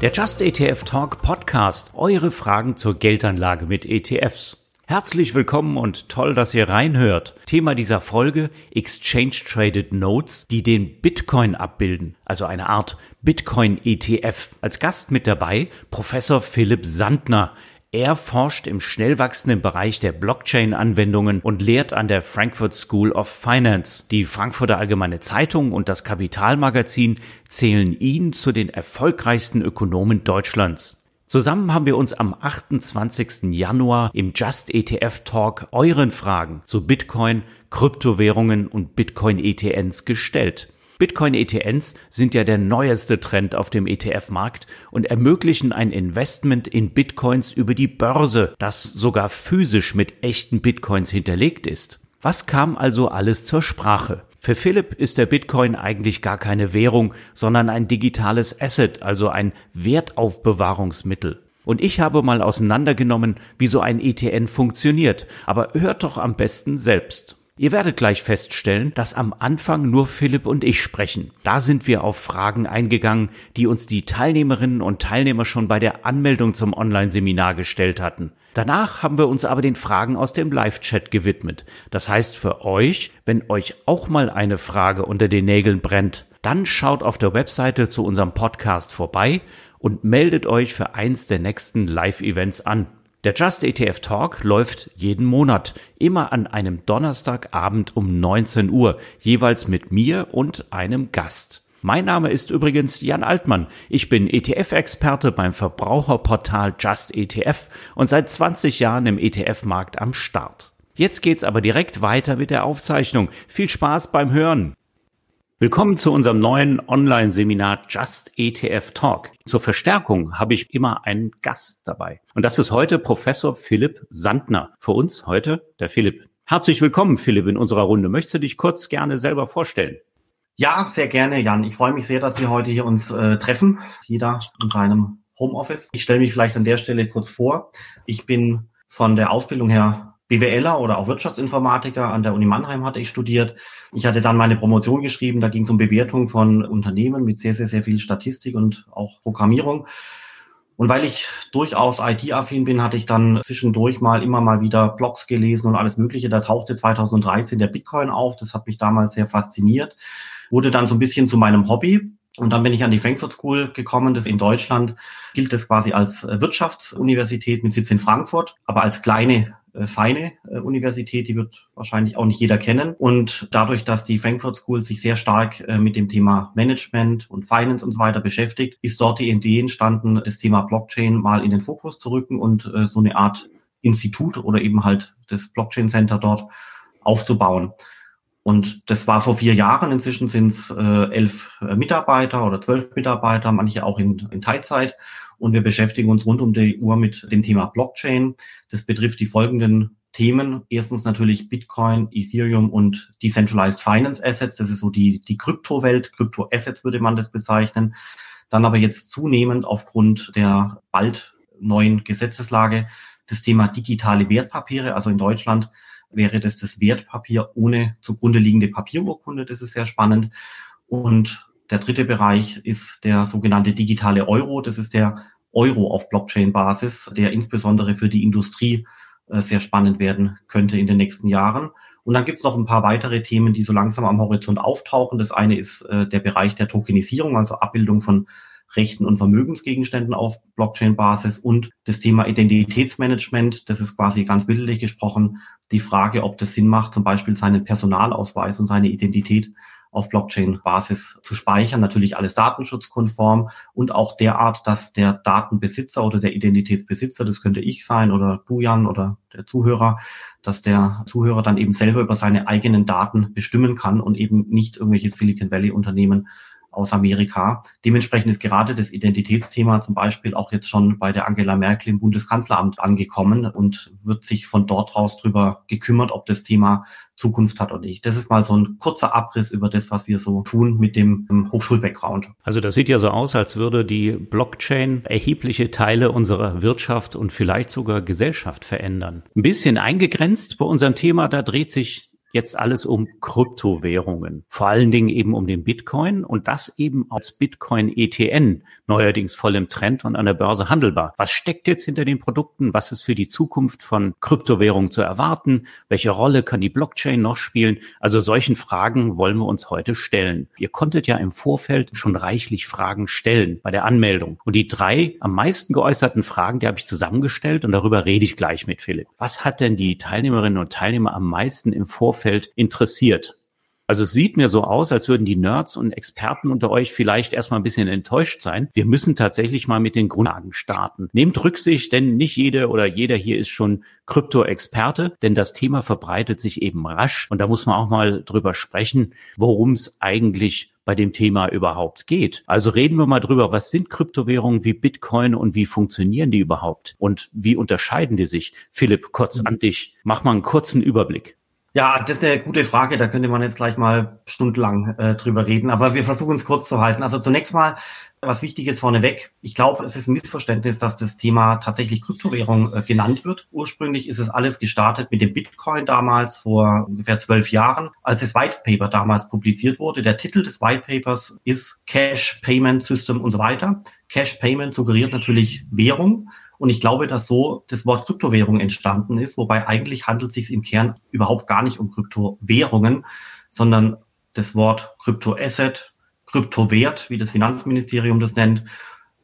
Der Just ETF Talk Podcast. Eure Fragen zur Geldanlage mit ETFs. Herzlich willkommen und toll, dass ihr reinhört. Thema dieser Folge Exchange Traded Notes, die den Bitcoin abbilden, also eine Art Bitcoin ETF. Als Gast mit dabei Professor Philipp Sandner. Er forscht im schnell wachsenden Bereich der Blockchain-Anwendungen und lehrt an der Frankfurt School of Finance. Die Frankfurter Allgemeine Zeitung und das Kapitalmagazin zählen ihn zu den erfolgreichsten Ökonomen Deutschlands. Zusammen haben wir uns am 28. Januar im Just ETF Talk euren Fragen zu Bitcoin, Kryptowährungen und Bitcoin ETNs gestellt. Bitcoin-ETNs sind ja der neueste Trend auf dem ETF-Markt und ermöglichen ein Investment in Bitcoins über die Börse, das sogar physisch mit echten Bitcoins hinterlegt ist. Was kam also alles zur Sprache? Für Philipp ist der Bitcoin eigentlich gar keine Währung, sondern ein digitales Asset, also ein Wertaufbewahrungsmittel. Und ich habe mal auseinandergenommen, wie so ein ETN funktioniert, aber hört doch am besten selbst. Ihr werdet gleich feststellen, dass am Anfang nur Philipp und ich sprechen. Da sind wir auf Fragen eingegangen, die uns die Teilnehmerinnen und Teilnehmer schon bei der Anmeldung zum Online-Seminar gestellt hatten. Danach haben wir uns aber den Fragen aus dem Live-Chat gewidmet. Das heißt für euch, wenn euch auch mal eine Frage unter den Nägeln brennt, dann schaut auf der Webseite zu unserem Podcast vorbei und meldet euch für eins der nächsten Live-Events an. Der Just ETF Talk läuft jeden Monat, immer an einem Donnerstagabend um 19 Uhr, jeweils mit mir und einem Gast. Mein Name ist übrigens Jan Altmann. Ich bin ETF-Experte beim Verbraucherportal Just ETF und seit 20 Jahren im ETF-Markt am Start. Jetzt geht's aber direkt weiter mit der Aufzeichnung. Viel Spaß beim Hören. Willkommen zu unserem neuen Online-Seminar Just ETF Talk. Zur Verstärkung habe ich immer einen Gast dabei. Und das ist heute Professor Philipp Sandner. Für uns heute der Philipp. Herzlich willkommen, Philipp, in unserer Runde. Möchtest du dich kurz gerne selber vorstellen? Ja, sehr gerne, Jan. Ich freue mich sehr, dass wir heute hier uns äh, treffen. Jeder in seinem Homeoffice. Ich stelle mich vielleicht an der Stelle kurz vor. Ich bin von der Ausbildung her BWLer oder auch Wirtschaftsinformatiker an der Uni Mannheim hatte ich studiert. Ich hatte dann meine Promotion geschrieben, da ging es um Bewertung von Unternehmen mit sehr, sehr, sehr viel Statistik und auch Programmierung. Und weil ich durchaus IT-affin bin, hatte ich dann zwischendurch mal immer mal wieder Blogs gelesen und alles Mögliche. Da tauchte 2013 der Bitcoin auf. Das hat mich damals sehr fasziniert. Wurde dann so ein bisschen zu meinem Hobby. Und dann bin ich an die Frankfurt School gekommen. Das in Deutschland gilt das quasi als Wirtschaftsuniversität mit Sitz in Frankfurt, aber als kleine feine äh, Universität, die wird wahrscheinlich auch nicht jeder kennen. Und dadurch, dass die Frankfurt School sich sehr stark äh, mit dem Thema Management und Finance und so weiter beschäftigt, ist dort die Idee entstanden, das Thema Blockchain mal in den Fokus zu rücken und äh, so eine Art Institut oder eben halt das Blockchain Center dort aufzubauen. Und das war vor vier Jahren. Inzwischen sind es äh, elf äh, Mitarbeiter oder zwölf Mitarbeiter, manche auch in, in Teilzeit. Und wir beschäftigen uns rund um die Uhr mit dem Thema Blockchain. Das betrifft die folgenden Themen. Erstens natürlich Bitcoin, Ethereum und Decentralized Finance Assets. Das ist so die, die Kryptowelt. Krypto-Assets würde man das bezeichnen. Dann aber jetzt zunehmend aufgrund der bald neuen Gesetzeslage das Thema digitale Wertpapiere. Also in Deutschland wäre das das Wertpapier ohne zugrunde liegende Papierurkunde. Das ist sehr spannend. Und der dritte Bereich ist der sogenannte digitale Euro. Das ist der Euro auf Blockchain-Basis, der insbesondere für die Industrie äh, sehr spannend werden könnte in den nächsten Jahren. Und dann gibt es noch ein paar weitere Themen, die so langsam am Horizont auftauchen. Das eine ist äh, der Bereich der Tokenisierung, also Abbildung von Rechten und Vermögensgegenständen auf Blockchain-Basis und das Thema Identitätsmanagement. Das ist quasi ganz bildlich gesprochen die Frage, ob das Sinn macht, zum Beispiel seinen Personalausweis und seine Identität auf Blockchain-Basis zu speichern. Natürlich alles datenschutzkonform und auch derart, dass der Datenbesitzer oder der Identitätsbesitzer, das könnte ich sein oder du, Jan, oder der Zuhörer, dass der Zuhörer dann eben selber über seine eigenen Daten bestimmen kann und eben nicht irgendwelche Silicon Valley-Unternehmen aus Amerika. Dementsprechend ist gerade das Identitätsthema zum Beispiel auch jetzt schon bei der Angela Merkel im Bundeskanzleramt angekommen und wird sich von dort raus drüber gekümmert, ob das Thema Zukunft hat oder nicht. Das ist mal so ein kurzer Abriss über das, was wir so tun mit dem Hochschulbackground. Also das sieht ja so aus, als würde die Blockchain erhebliche Teile unserer Wirtschaft und vielleicht sogar Gesellschaft verändern. Ein bisschen eingegrenzt bei unserem Thema, da dreht sich jetzt alles um Kryptowährungen, vor allen Dingen eben um den Bitcoin und das eben als Bitcoin ETN, neuerdings voll im Trend und an der Börse handelbar. Was steckt jetzt hinter den Produkten? Was ist für die Zukunft von Kryptowährungen zu erwarten? Welche Rolle kann die Blockchain noch spielen? Also solchen Fragen wollen wir uns heute stellen. Ihr konntet ja im Vorfeld schon reichlich Fragen stellen bei der Anmeldung. Und die drei am meisten geäußerten Fragen, die habe ich zusammengestellt und darüber rede ich gleich mit Philipp. Was hat denn die Teilnehmerinnen und Teilnehmer am meisten im Vorfeld interessiert? Also es sieht mir so aus, als würden die Nerds und Experten unter euch vielleicht erstmal ein bisschen enttäuscht sein. Wir müssen tatsächlich mal mit den Grundlagen starten. Nehmt Rücksicht, denn nicht jede oder jeder hier ist schon Krypto-Experte, denn das Thema verbreitet sich eben rasch und da muss man auch mal drüber sprechen, worum es eigentlich bei dem Thema überhaupt geht. Also reden wir mal drüber, was sind Kryptowährungen wie Bitcoin und wie funktionieren die überhaupt und wie unterscheiden die sich? Philipp, kurz an dich. Mach mal einen kurzen Überblick. Ja, das ist eine gute Frage. Da könnte man jetzt gleich mal stundenlang äh, drüber reden. Aber wir versuchen es kurz zu halten. Also zunächst mal was Wichtiges vorneweg. Ich glaube, es ist ein Missverständnis, dass das Thema tatsächlich Kryptowährung äh, genannt wird. Ursprünglich ist es alles gestartet mit dem Bitcoin damals vor ungefähr zwölf Jahren, als das White Paper damals publiziert wurde. Der Titel des White Papers ist Cash Payment System und so weiter. Cash Payment suggeriert natürlich Währung. Und ich glaube, dass so das Wort Kryptowährung entstanden ist, wobei eigentlich handelt es sich im Kern überhaupt gar nicht um Kryptowährungen, sondern das Wort Kryptoasset, Kryptowert, wie das Finanzministerium das nennt,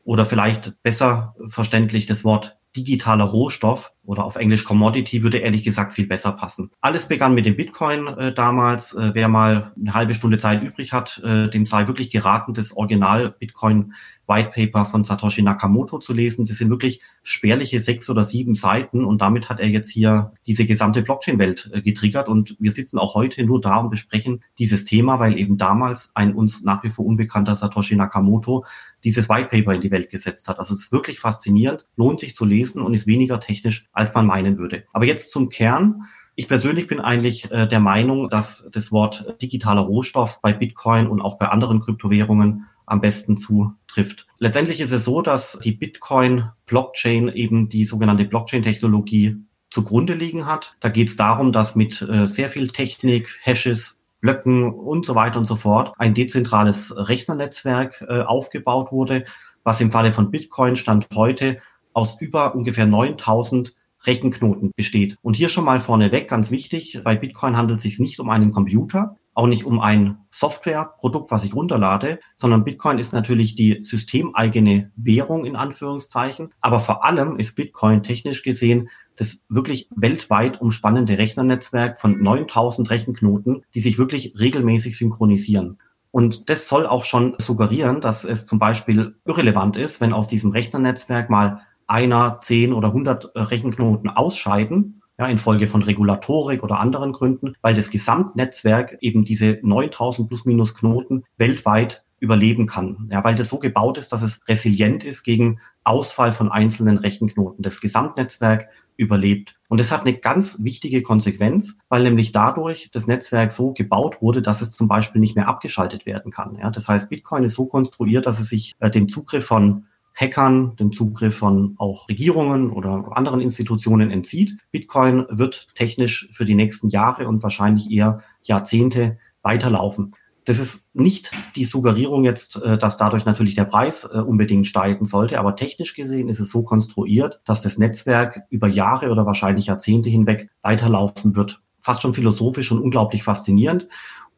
oder vielleicht besser verständlich das Wort digitaler Rohstoff oder auf Englisch Commodity würde ehrlich gesagt viel besser passen. Alles begann mit dem Bitcoin äh, damals. Äh, wer mal eine halbe Stunde Zeit übrig hat, äh, dem sei wirklich geraten, das Original Bitcoin White Paper von Satoshi Nakamoto zu lesen. Das sind wirklich spärliche sechs oder sieben Seiten und damit hat er jetzt hier diese gesamte Blockchain-Welt äh, getriggert und wir sitzen auch heute nur da und besprechen dieses Thema, weil eben damals ein uns nach wie vor unbekannter Satoshi Nakamoto dieses White Paper in die Welt gesetzt hat. Also es ist wirklich faszinierend, lohnt sich zu lesen und ist weniger technisch, als man meinen würde. Aber jetzt zum Kern. Ich persönlich bin eigentlich äh, der Meinung, dass das Wort digitaler Rohstoff bei Bitcoin und auch bei anderen Kryptowährungen am besten zutrifft. Letztendlich ist es so, dass die Bitcoin-Blockchain eben die sogenannte Blockchain-Technologie zugrunde liegen hat. Da geht es darum, dass mit äh, sehr viel Technik, Hashes, Blöcken und so weiter und so fort ein dezentrales Rechnernetzwerk äh, aufgebaut wurde, was im Falle von Bitcoin Stand heute aus über ungefähr 9000 Rechenknoten besteht. Und hier schon mal vorneweg, ganz wichtig, bei Bitcoin handelt es sich nicht um einen Computer, auch nicht um ein Softwareprodukt, was ich runterlade, sondern Bitcoin ist natürlich die systemeigene Währung in Anführungszeichen. Aber vor allem ist Bitcoin technisch gesehen das wirklich weltweit umspannende Rechnernetzwerk von 9000 Rechenknoten, die sich wirklich regelmäßig synchronisieren. Und das soll auch schon suggerieren, dass es zum Beispiel irrelevant ist, wenn aus diesem Rechnernetzwerk mal einer, zehn oder hundert Rechenknoten ausscheiden ja, infolge von Regulatorik oder anderen Gründen, weil das Gesamtnetzwerk eben diese 9000 plus minus Knoten weltweit überleben kann. Ja, weil das so gebaut ist, dass es resilient ist gegen Ausfall von einzelnen Rechenknoten. Das Gesamtnetzwerk überlebt. Und das hat eine ganz wichtige Konsequenz, weil nämlich dadurch das Netzwerk so gebaut wurde, dass es zum Beispiel nicht mehr abgeschaltet werden kann. Ja, das heißt, Bitcoin ist so konstruiert, dass es sich äh, dem Zugriff von Hackern den Zugriff von auch Regierungen oder anderen Institutionen entzieht. Bitcoin wird technisch für die nächsten Jahre und wahrscheinlich eher Jahrzehnte weiterlaufen. Das ist nicht die Suggerierung jetzt, äh, dass dadurch natürlich der Preis äh, unbedingt steigen sollte, aber technisch gesehen ist es so konstruiert, dass das Netzwerk über Jahre oder wahrscheinlich Jahrzehnte hinweg weiterlaufen wird. Fast schon philosophisch und unglaublich faszinierend.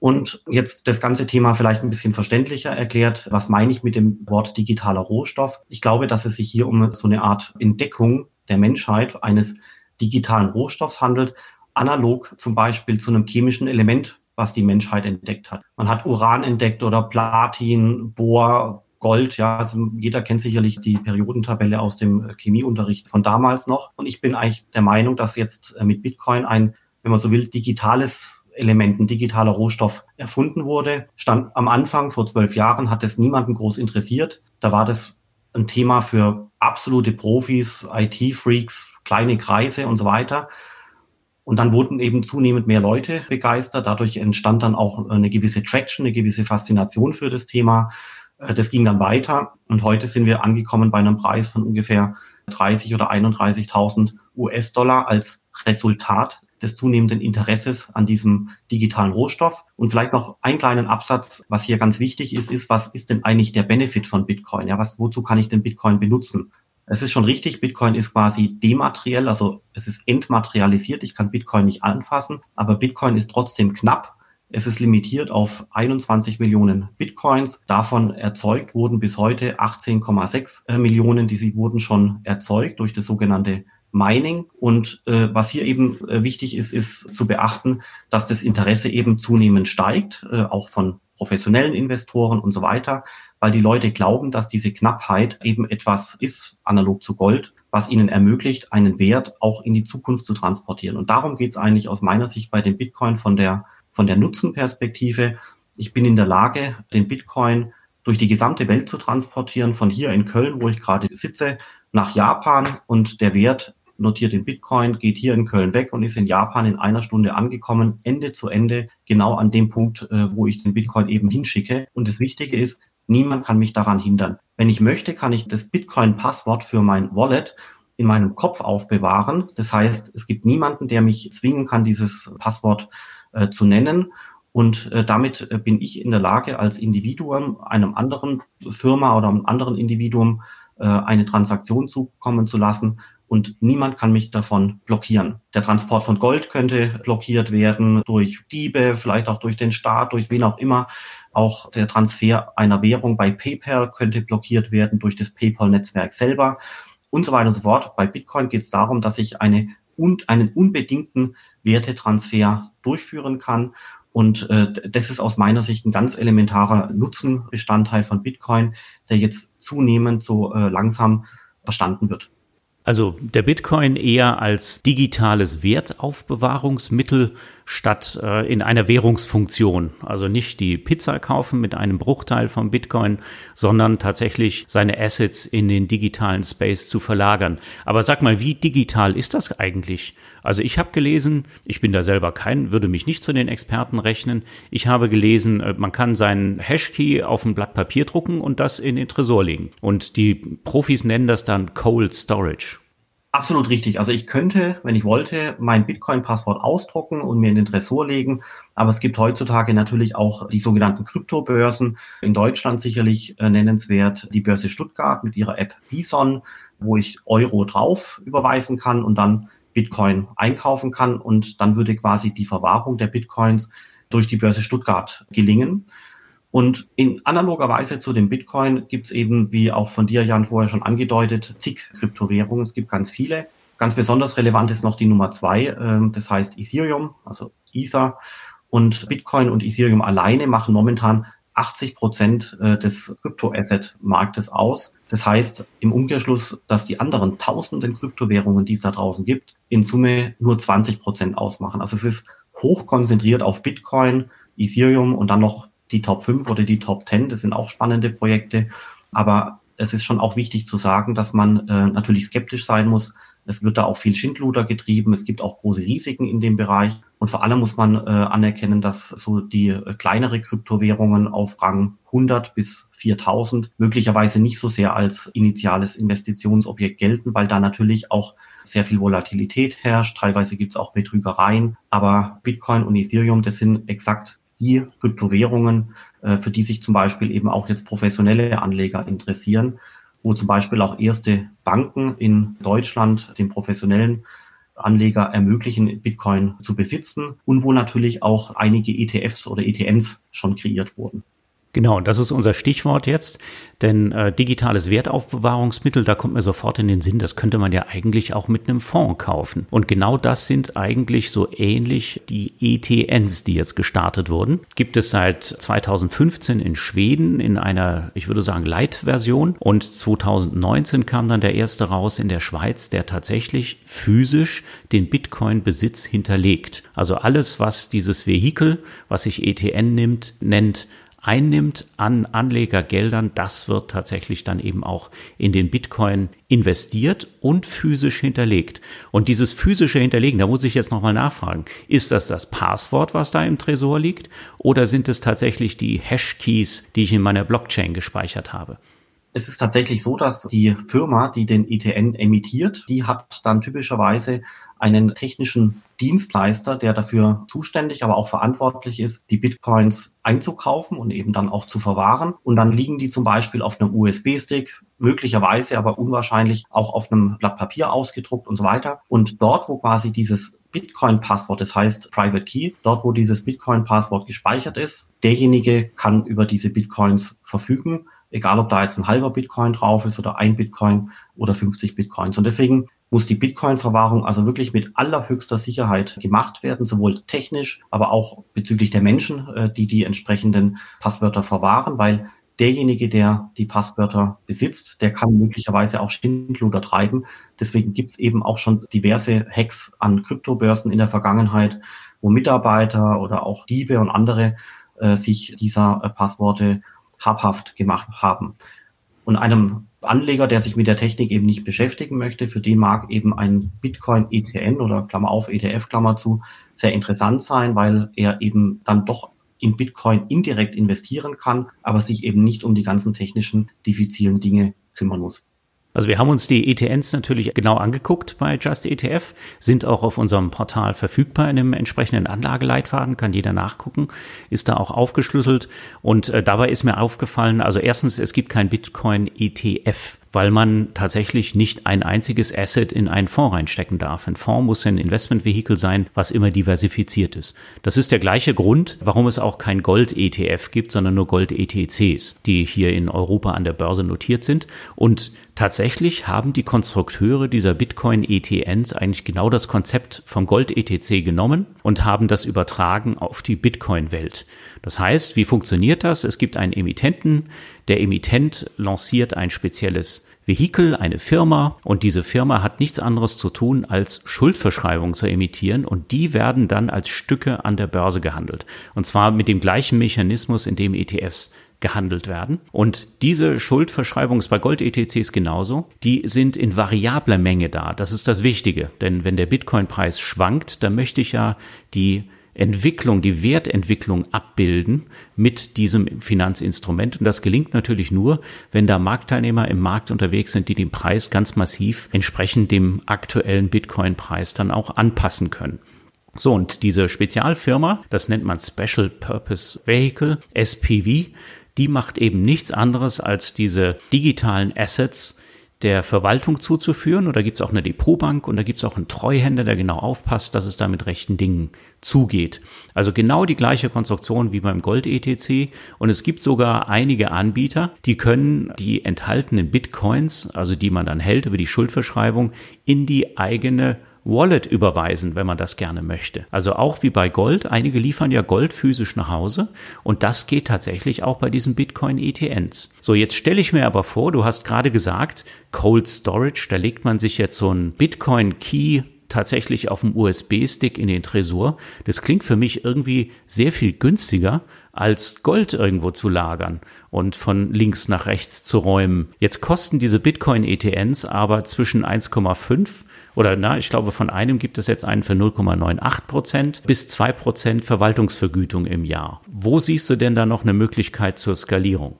Und jetzt das ganze Thema vielleicht ein bisschen verständlicher erklärt. Was meine ich mit dem Wort digitaler Rohstoff? Ich glaube, dass es sich hier um so eine Art Entdeckung der Menschheit eines digitalen Rohstoffs handelt, analog zum Beispiel zu einem chemischen Element, was die Menschheit entdeckt hat. Man hat Uran entdeckt oder Platin, Bohr, Gold, ja, also jeder kennt sicherlich die Periodentabelle aus dem Chemieunterricht von damals noch. Und ich bin eigentlich der Meinung, dass jetzt mit Bitcoin ein, wenn man so will, digitales Elementen digitaler Rohstoff erfunden wurde. Stand am Anfang vor zwölf Jahren, hat es niemanden groß interessiert. Da war das ein Thema für absolute Profis, IT-Freaks, kleine Kreise und so weiter. Und dann wurden eben zunehmend mehr Leute begeistert. Dadurch entstand dann auch eine gewisse Traction, eine gewisse Faszination für das Thema. Äh, das ging dann weiter. Und heute sind wir angekommen bei einem Preis von ungefähr 30 oder 31.000 US-Dollar als Resultat des zunehmenden Interesses an diesem digitalen Rohstoff. Und vielleicht noch einen kleinen Absatz, was hier ganz wichtig ist, ist, was ist denn eigentlich der Benefit von Bitcoin? Ja, was, wozu kann ich denn Bitcoin benutzen? Es ist schon richtig, Bitcoin ist quasi demateriell, also es ist entmaterialisiert. Ich kann Bitcoin nicht anfassen, aber Bitcoin ist trotzdem knapp. Es ist limitiert auf 21 Millionen Bitcoins. Davon erzeugt wurden bis heute 18,6 äh, Millionen, die sie wurden schon erzeugt durch das sogenannte Mining. Und äh, was hier eben äh, wichtig ist, ist zu beachten, dass das Interesse eben zunehmend steigt, äh, auch von professionellen Investoren und so weiter, weil die Leute glauben, dass diese Knappheit eben etwas ist, analog zu Gold, was ihnen ermöglicht, einen Wert auch in die Zukunft zu transportieren. Und darum geht es eigentlich aus meiner Sicht bei dem Bitcoin von der, von der Nutzenperspektive. Ich bin in der Lage, den Bitcoin durch die gesamte Welt zu transportieren, von hier in Köln, wo ich gerade sitze, nach Japan und der Wert notiert in Bitcoin, geht hier in Köln weg und ist in Japan in einer Stunde angekommen, Ende zu Ende, genau an dem Punkt, äh, wo ich den Bitcoin eben hinschicke. Und das Wichtige ist, niemand kann mich daran hindern. Wenn ich möchte, kann ich das Bitcoin-Passwort für mein Wallet in meinem Kopf aufbewahren. Das heißt, es gibt niemanden, der mich zwingen kann, dieses Passwort äh, zu nennen. Und äh, damit bin ich in der Lage, als Individuum einem anderen Firma oder einem anderen Individuum eine Transaktion zukommen zu lassen, und niemand kann mich davon blockieren. Der Transport von Gold könnte blockiert werden durch Diebe, vielleicht auch durch den Staat, durch wen auch immer. Auch der Transfer einer Währung bei PayPal könnte blockiert werden durch das PayPal-Netzwerk selber und so weiter und so fort. Bei Bitcoin geht es darum, dass ich eine und einen unbedingten Wertetransfer durchführen kann. Und äh, das ist aus meiner Sicht ein ganz elementarer Nutzenbestandteil von Bitcoin, der jetzt zunehmend so äh, langsam verstanden wird. Also der Bitcoin eher als digitales Wertaufbewahrungsmittel statt äh, in einer Währungsfunktion. Also nicht die Pizza kaufen mit einem Bruchteil vom Bitcoin, sondern tatsächlich seine Assets in den digitalen Space zu verlagern. Aber sag mal, wie digital ist das eigentlich? Also ich habe gelesen, ich bin da selber kein, würde mich nicht zu den Experten rechnen. Ich habe gelesen, äh, man kann seinen Hashkey auf ein Blatt Papier drucken und das in den Tresor legen. Und die Profis nennen das dann Cold Storage. Absolut richtig. Also ich könnte, wenn ich wollte, mein Bitcoin-Passwort ausdrucken und mir in den Tresor legen. Aber es gibt heutzutage natürlich auch die sogenannten Kryptobörsen. In Deutschland sicherlich äh, nennenswert die Börse Stuttgart mit ihrer App Bison, wo ich Euro drauf überweisen kann und dann Bitcoin einkaufen kann. Und dann würde quasi die Verwahrung der Bitcoins durch die Börse Stuttgart gelingen. Und in analoger Weise zu dem Bitcoin gibt es eben, wie auch von dir, Jan, vorher schon angedeutet, zig Kryptowährungen. Es gibt ganz viele. Ganz besonders relevant ist noch die Nummer zwei, äh, das heißt Ethereum, also Ether. Und Bitcoin und Ethereum alleine machen momentan 80 Prozent äh, des Kryptoasset-Marktes aus. Das heißt im Umkehrschluss, dass die anderen tausenden Kryptowährungen, die es da draußen gibt, in Summe nur 20 Prozent ausmachen. Also es ist hoch konzentriert auf Bitcoin, Ethereum und dann noch die Top 5 oder die Top 10. Das sind auch spannende Projekte. Aber es ist schon auch wichtig zu sagen, dass man äh, natürlich skeptisch sein muss. Es wird da auch viel Schindluder getrieben. Es gibt auch große Risiken in dem Bereich. Und vor allem muss man äh, anerkennen, dass so die äh, kleinere Kryptowährungen auf Rang 100 bis 4000 möglicherweise nicht so sehr als initiales Investitionsobjekt gelten, weil da natürlich auch sehr viel Volatilität herrscht. Teilweise gibt es auch Betrügereien. Aber Bitcoin und Ethereum, das sind exakt die Kryptowährungen, äh, für die sich zum Beispiel eben auch jetzt professionelle Anleger interessieren, wo zum Beispiel auch erste Banken in Deutschland den professionellen Anleger ermöglichen, Bitcoin zu besitzen und wo natürlich auch einige ETFs oder ETNs schon kreiert wurden. Genau, das ist unser Stichwort jetzt, denn äh, digitales Wertaufbewahrungsmittel, da kommt mir sofort in den Sinn, das könnte man ja eigentlich auch mit einem Fonds kaufen. Und genau das sind eigentlich so ähnlich die ETNs, die jetzt gestartet wurden. Gibt es seit 2015 in Schweden in einer, ich würde sagen, Light-Version und 2019 kam dann der erste raus in der Schweiz, der tatsächlich physisch den Bitcoin-Besitz hinterlegt. Also alles, was dieses Vehikel, was sich ETN nimmt, nennt, einnimmt an Anlegergeldern, das wird tatsächlich dann eben auch in den Bitcoin investiert und physisch hinterlegt. Und dieses physische Hinterlegen, da muss ich jetzt nochmal nachfragen, ist das das Passwort, was da im Tresor liegt, oder sind es tatsächlich die Hashkeys, die ich in meiner Blockchain gespeichert habe? Es ist tatsächlich so, dass die Firma, die den ETN emittiert, die hat dann typischerweise einen technischen Dienstleister, der dafür zuständig, aber auch verantwortlich ist, die Bitcoins einzukaufen und eben dann auch zu verwahren. Und dann liegen die zum Beispiel auf einem USB-Stick, möglicherweise aber unwahrscheinlich auch auf einem Blatt Papier ausgedruckt und so weiter. Und dort, wo quasi dieses Bitcoin-Passwort, das heißt Private Key, dort, wo dieses Bitcoin-Passwort gespeichert ist, derjenige kann über diese Bitcoins verfügen, egal ob da jetzt ein halber Bitcoin drauf ist oder ein Bitcoin oder 50 Bitcoins. Und deswegen muss die Bitcoin-Verwahrung also wirklich mit allerhöchster Sicherheit gemacht werden, sowohl technisch, aber auch bezüglich der Menschen, äh, die die entsprechenden Passwörter verwahren, weil derjenige, der die Passwörter besitzt, der kann möglicherweise auch Schindluder treiben. Deswegen gibt es eben auch schon diverse Hacks an Kryptobörsen in der Vergangenheit, wo Mitarbeiter oder auch Diebe und andere äh, sich dieser äh, Passworte habhaft gemacht haben. Und einem Anleger, der sich mit der Technik eben nicht beschäftigen möchte, für den mag eben ein Bitcoin ETN oder Klammer auf ETF Klammer zu sehr interessant sein, weil er eben dann doch in Bitcoin indirekt investieren kann, aber sich eben nicht um die ganzen technischen, diffizilen Dinge kümmern muss. Also wir haben uns die ETNs natürlich genau angeguckt bei Just ETF, sind auch auf unserem Portal verfügbar in einem entsprechenden Anlageleitfaden, kann jeder nachgucken, ist da auch aufgeschlüsselt. Und äh, dabei ist mir aufgefallen, also erstens, es gibt kein Bitcoin ETF weil man tatsächlich nicht ein einziges Asset in einen Fonds reinstecken darf. Ein Fonds muss ein Investmentvehikel sein, was immer diversifiziert ist. Das ist der gleiche Grund, warum es auch kein Gold-ETF gibt, sondern nur Gold-ETCs, die hier in Europa an der Börse notiert sind. Und tatsächlich haben die Konstrukteure dieser Bitcoin-ETNs eigentlich genau das Konzept vom Gold-ETC genommen und haben das übertragen auf die Bitcoin-Welt. Das heißt, wie funktioniert das? Es gibt einen Emittenten, der Emittent lanciert ein spezielles Vehikel, eine Firma und diese Firma hat nichts anderes zu tun, als Schuldverschreibungen zu emittieren und die werden dann als Stücke an der Börse gehandelt. Und zwar mit dem gleichen Mechanismus, in dem ETFs gehandelt werden. Und diese Schuldverschreibung ist bei Gold-ETCs genauso. Die sind in variabler Menge da. Das ist das Wichtige. Denn wenn der Bitcoin-Preis schwankt, dann möchte ich ja die Entwicklung, die Wertentwicklung abbilden mit diesem Finanzinstrument. Und das gelingt natürlich nur, wenn da Marktteilnehmer im Markt unterwegs sind, die den Preis ganz massiv entsprechend dem aktuellen Bitcoin-Preis dann auch anpassen können. So, und diese Spezialfirma, das nennt man Special Purpose Vehicle, SPV, die macht eben nichts anderes als diese digitalen Assets der Verwaltung zuzuführen. Und da gibt es auch eine Depotbank und da gibt es auch einen Treuhänder, der genau aufpasst, dass es da mit rechten Dingen zugeht. Also genau die gleiche Konstruktion wie beim Gold-ETC. Und es gibt sogar einige Anbieter, die können die enthaltenen Bitcoins, also die man dann hält über die Schuldverschreibung, in die eigene Wallet überweisen, wenn man das gerne möchte. Also auch wie bei Gold. Einige liefern ja Gold physisch nach Hause und das geht tatsächlich auch bei diesen Bitcoin ETNs. So, jetzt stelle ich mir aber vor, du hast gerade gesagt, Cold Storage, da legt man sich jetzt so ein Bitcoin Key tatsächlich auf dem USB-Stick in den Tresor. Das klingt für mich irgendwie sehr viel günstiger, als Gold irgendwo zu lagern und von links nach rechts zu räumen. Jetzt kosten diese Bitcoin-ETNs aber zwischen 1,5 oder na, ich glaube, von einem gibt es jetzt einen für 0,98 Prozent bis zwei Prozent Verwaltungsvergütung im Jahr. Wo siehst du denn da noch eine Möglichkeit zur Skalierung?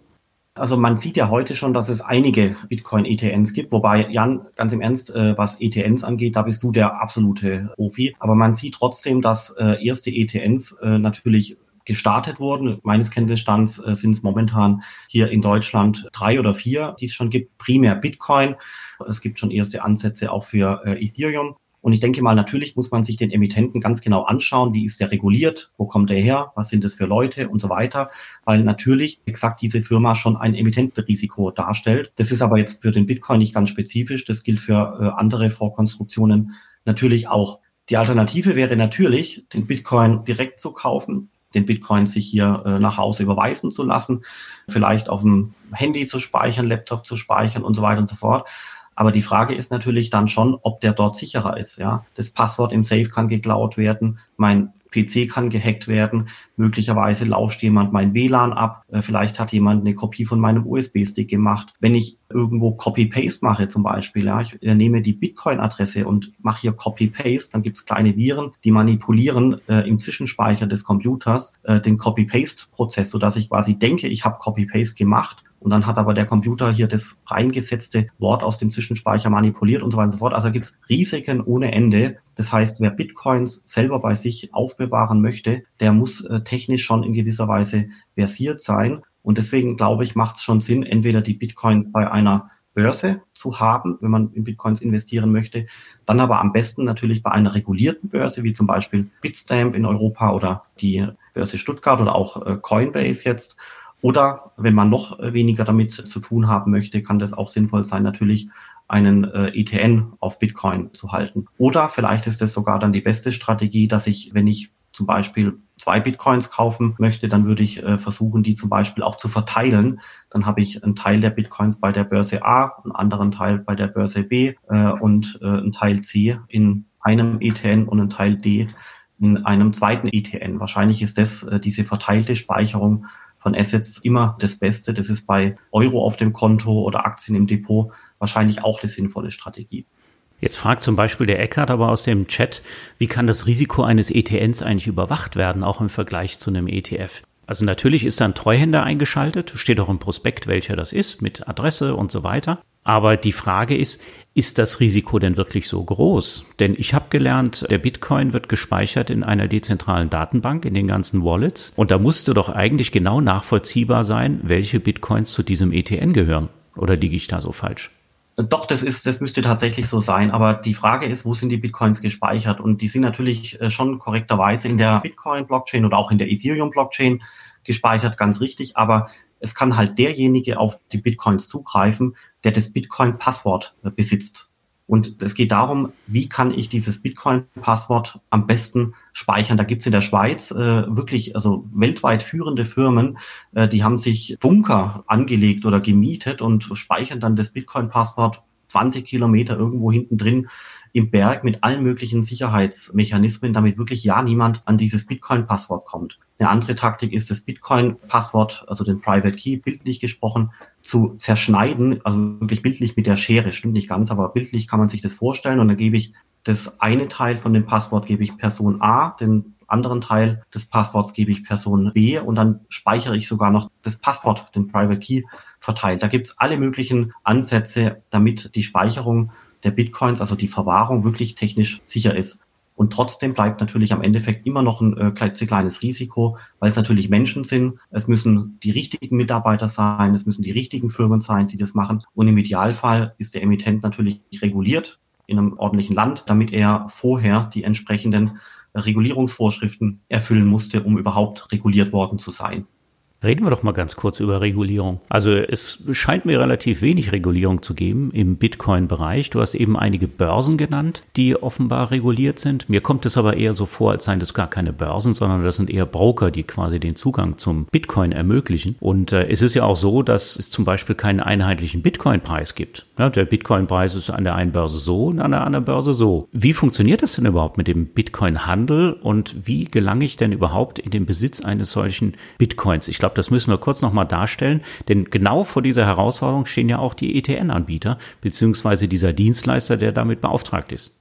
Also man sieht ja heute schon, dass es einige Bitcoin-ETNs gibt, wobei Jan, ganz im Ernst, äh, was ETNs angeht, da bist du der absolute Profi. Aber man sieht trotzdem, dass äh, erste ETNs äh, natürlich gestartet wurden. Meines Kenntnisstands äh, sind es momentan hier in Deutschland drei oder vier, die es schon gibt. Primär Bitcoin. Es gibt schon erste Ansätze auch für äh, Ethereum. Und ich denke mal, natürlich muss man sich den Emittenten ganz genau anschauen, wie ist der reguliert, wo kommt er her, was sind das für Leute und so weiter, weil natürlich exakt diese Firma schon ein Emittentenrisiko darstellt. Das ist aber jetzt für den Bitcoin nicht ganz spezifisch, das gilt für äh, andere Vorkonstruktionen natürlich auch. Die Alternative wäre natürlich, den Bitcoin direkt zu kaufen, den Bitcoin sich hier äh, nach Hause überweisen zu lassen, vielleicht auf dem Handy zu speichern, Laptop zu speichern und so weiter und so fort. Aber die Frage ist natürlich dann schon, ob der dort sicherer ist. Ja, das Passwort im Safe kann geklaut werden, mein PC kann gehackt werden, möglicherweise lauscht jemand mein WLAN ab, äh, vielleicht hat jemand eine Kopie von meinem USB-Stick gemacht. Wenn ich irgendwo Copy-Paste mache zum Beispiel, ja, ich äh, nehme die Bitcoin-Adresse und mache hier Copy-Paste, dann gibt es kleine Viren, die manipulieren äh, im Zwischenspeicher des Computers äh, den Copy-Paste-Prozess, sodass ich quasi denke, ich habe Copy-Paste gemacht und dann hat aber der Computer hier das reingesetzte Wort aus dem Zwischenspeicher manipuliert und so weiter und so fort. Also gibt es Risiken ohne Ende. Das heißt, wer Bitcoins selber bei sich aufbewahren möchte, der muss äh, technisch schon in gewisser Weise versiert sein. Und deswegen glaube ich, macht es schon Sinn, entweder die Bitcoins bei einer Börse zu haben, wenn man in Bitcoins investieren möchte. Dann aber am besten natürlich bei einer regulierten Börse, wie zum Beispiel Bitstamp in Europa oder die Börse Stuttgart oder auch äh, Coinbase jetzt. Oder wenn man noch weniger damit zu tun haben möchte, kann das auch sinnvoll sein, natürlich einen äh, ETN auf Bitcoin zu halten. Oder vielleicht ist das sogar dann die beste Strategie, dass ich, wenn ich zum Beispiel zwei Bitcoins kaufen möchte, dann würde ich äh, versuchen, die zum Beispiel auch zu verteilen. Dann habe ich einen Teil der Bitcoins bei der Börse A, einen anderen Teil bei der Börse B äh, und äh, einen Teil C in einem ETN und einen Teil D in einem zweiten ETN. Wahrscheinlich ist das äh, diese verteilte Speicherung von Assets immer das Beste. Das ist bei Euro auf dem Konto oder Aktien im Depot wahrscheinlich auch eine sinnvolle Strategie. Jetzt fragt zum Beispiel der Eckert aber aus dem Chat, wie kann das Risiko eines ETNs eigentlich überwacht werden, auch im Vergleich zu einem ETF? Also natürlich ist da ein Treuhänder eingeschaltet, steht auch im Prospekt, welcher das ist, mit Adresse und so weiter. Aber die Frage ist, ist das Risiko denn wirklich so groß? Denn ich habe gelernt, der Bitcoin wird gespeichert in einer dezentralen Datenbank, in den ganzen Wallets. Und da musste doch eigentlich genau nachvollziehbar sein, welche Bitcoins zu diesem ETN gehören. Oder liege ich da so falsch? Doch, das ist, das müsste tatsächlich so sein. Aber die Frage ist, wo sind die Bitcoins gespeichert? Und die sind natürlich äh, schon korrekterweise in der Bitcoin-Blockchain oder auch in der Ethereum-Blockchain gespeichert, ganz richtig. Aber es kann halt derjenige auf die Bitcoins zugreifen, der das Bitcoin-Passwort äh, besitzt. Und es geht darum, wie kann ich dieses Bitcoin-Passwort am besten speichern. Da gibt's in der Schweiz äh, wirklich, also weltweit führende Firmen, äh, die haben sich Bunker angelegt oder gemietet und speichern dann das Bitcoin-Passwort 20 Kilometer irgendwo hinten drin im Berg mit allen möglichen Sicherheitsmechanismen, damit wirklich ja niemand an dieses Bitcoin-Passwort kommt. Eine andere Taktik ist, das Bitcoin-Passwort, also den Private Key, bildlich gesprochen, zu zerschneiden, also wirklich bildlich mit der Schere, stimmt nicht ganz, aber bildlich kann man sich das vorstellen und dann gebe ich das eine Teil von dem Passwort gebe ich Person A, den anderen Teil des Passworts gebe ich Person B und dann speichere ich sogar noch das Passwort, den Private Key, verteilt. Da gibt es alle möglichen Ansätze, damit die Speicherung der Bitcoins, also die Verwahrung, wirklich technisch sicher ist. Und trotzdem bleibt natürlich am Endeffekt immer noch ein äh, kleines Risiko, weil es natürlich Menschen sind. Es müssen die richtigen Mitarbeiter sein, es müssen die richtigen Firmen sein, die das machen. Und im Idealfall ist der Emittent natürlich reguliert in einem ordentlichen Land, damit er vorher die entsprechenden Regulierungsvorschriften erfüllen musste, um überhaupt reguliert worden zu sein. Reden wir doch mal ganz kurz über Regulierung. Also es scheint mir relativ wenig Regulierung zu geben im Bitcoin-Bereich. Du hast eben einige Börsen genannt, die offenbar reguliert sind. Mir kommt es aber eher so vor, als seien das gar keine Börsen, sondern das sind eher Broker, die quasi den Zugang zum Bitcoin ermöglichen. Und äh, es ist ja auch so, dass es zum Beispiel keinen einheitlichen Bitcoin-Preis gibt. Ja, der Bitcoin-Preis ist an der einen Börse so und an der anderen Börse so. Wie funktioniert das denn überhaupt mit dem Bitcoin-Handel und wie gelange ich denn überhaupt in den Besitz eines solchen Bitcoins? Ich glaube, glaube, das müssen wir kurz nochmal darstellen, denn genau vor dieser Herausforderung stehen ja auch die ETN-Anbieter, beziehungsweise dieser Dienstleister, der damit beauftragt ist.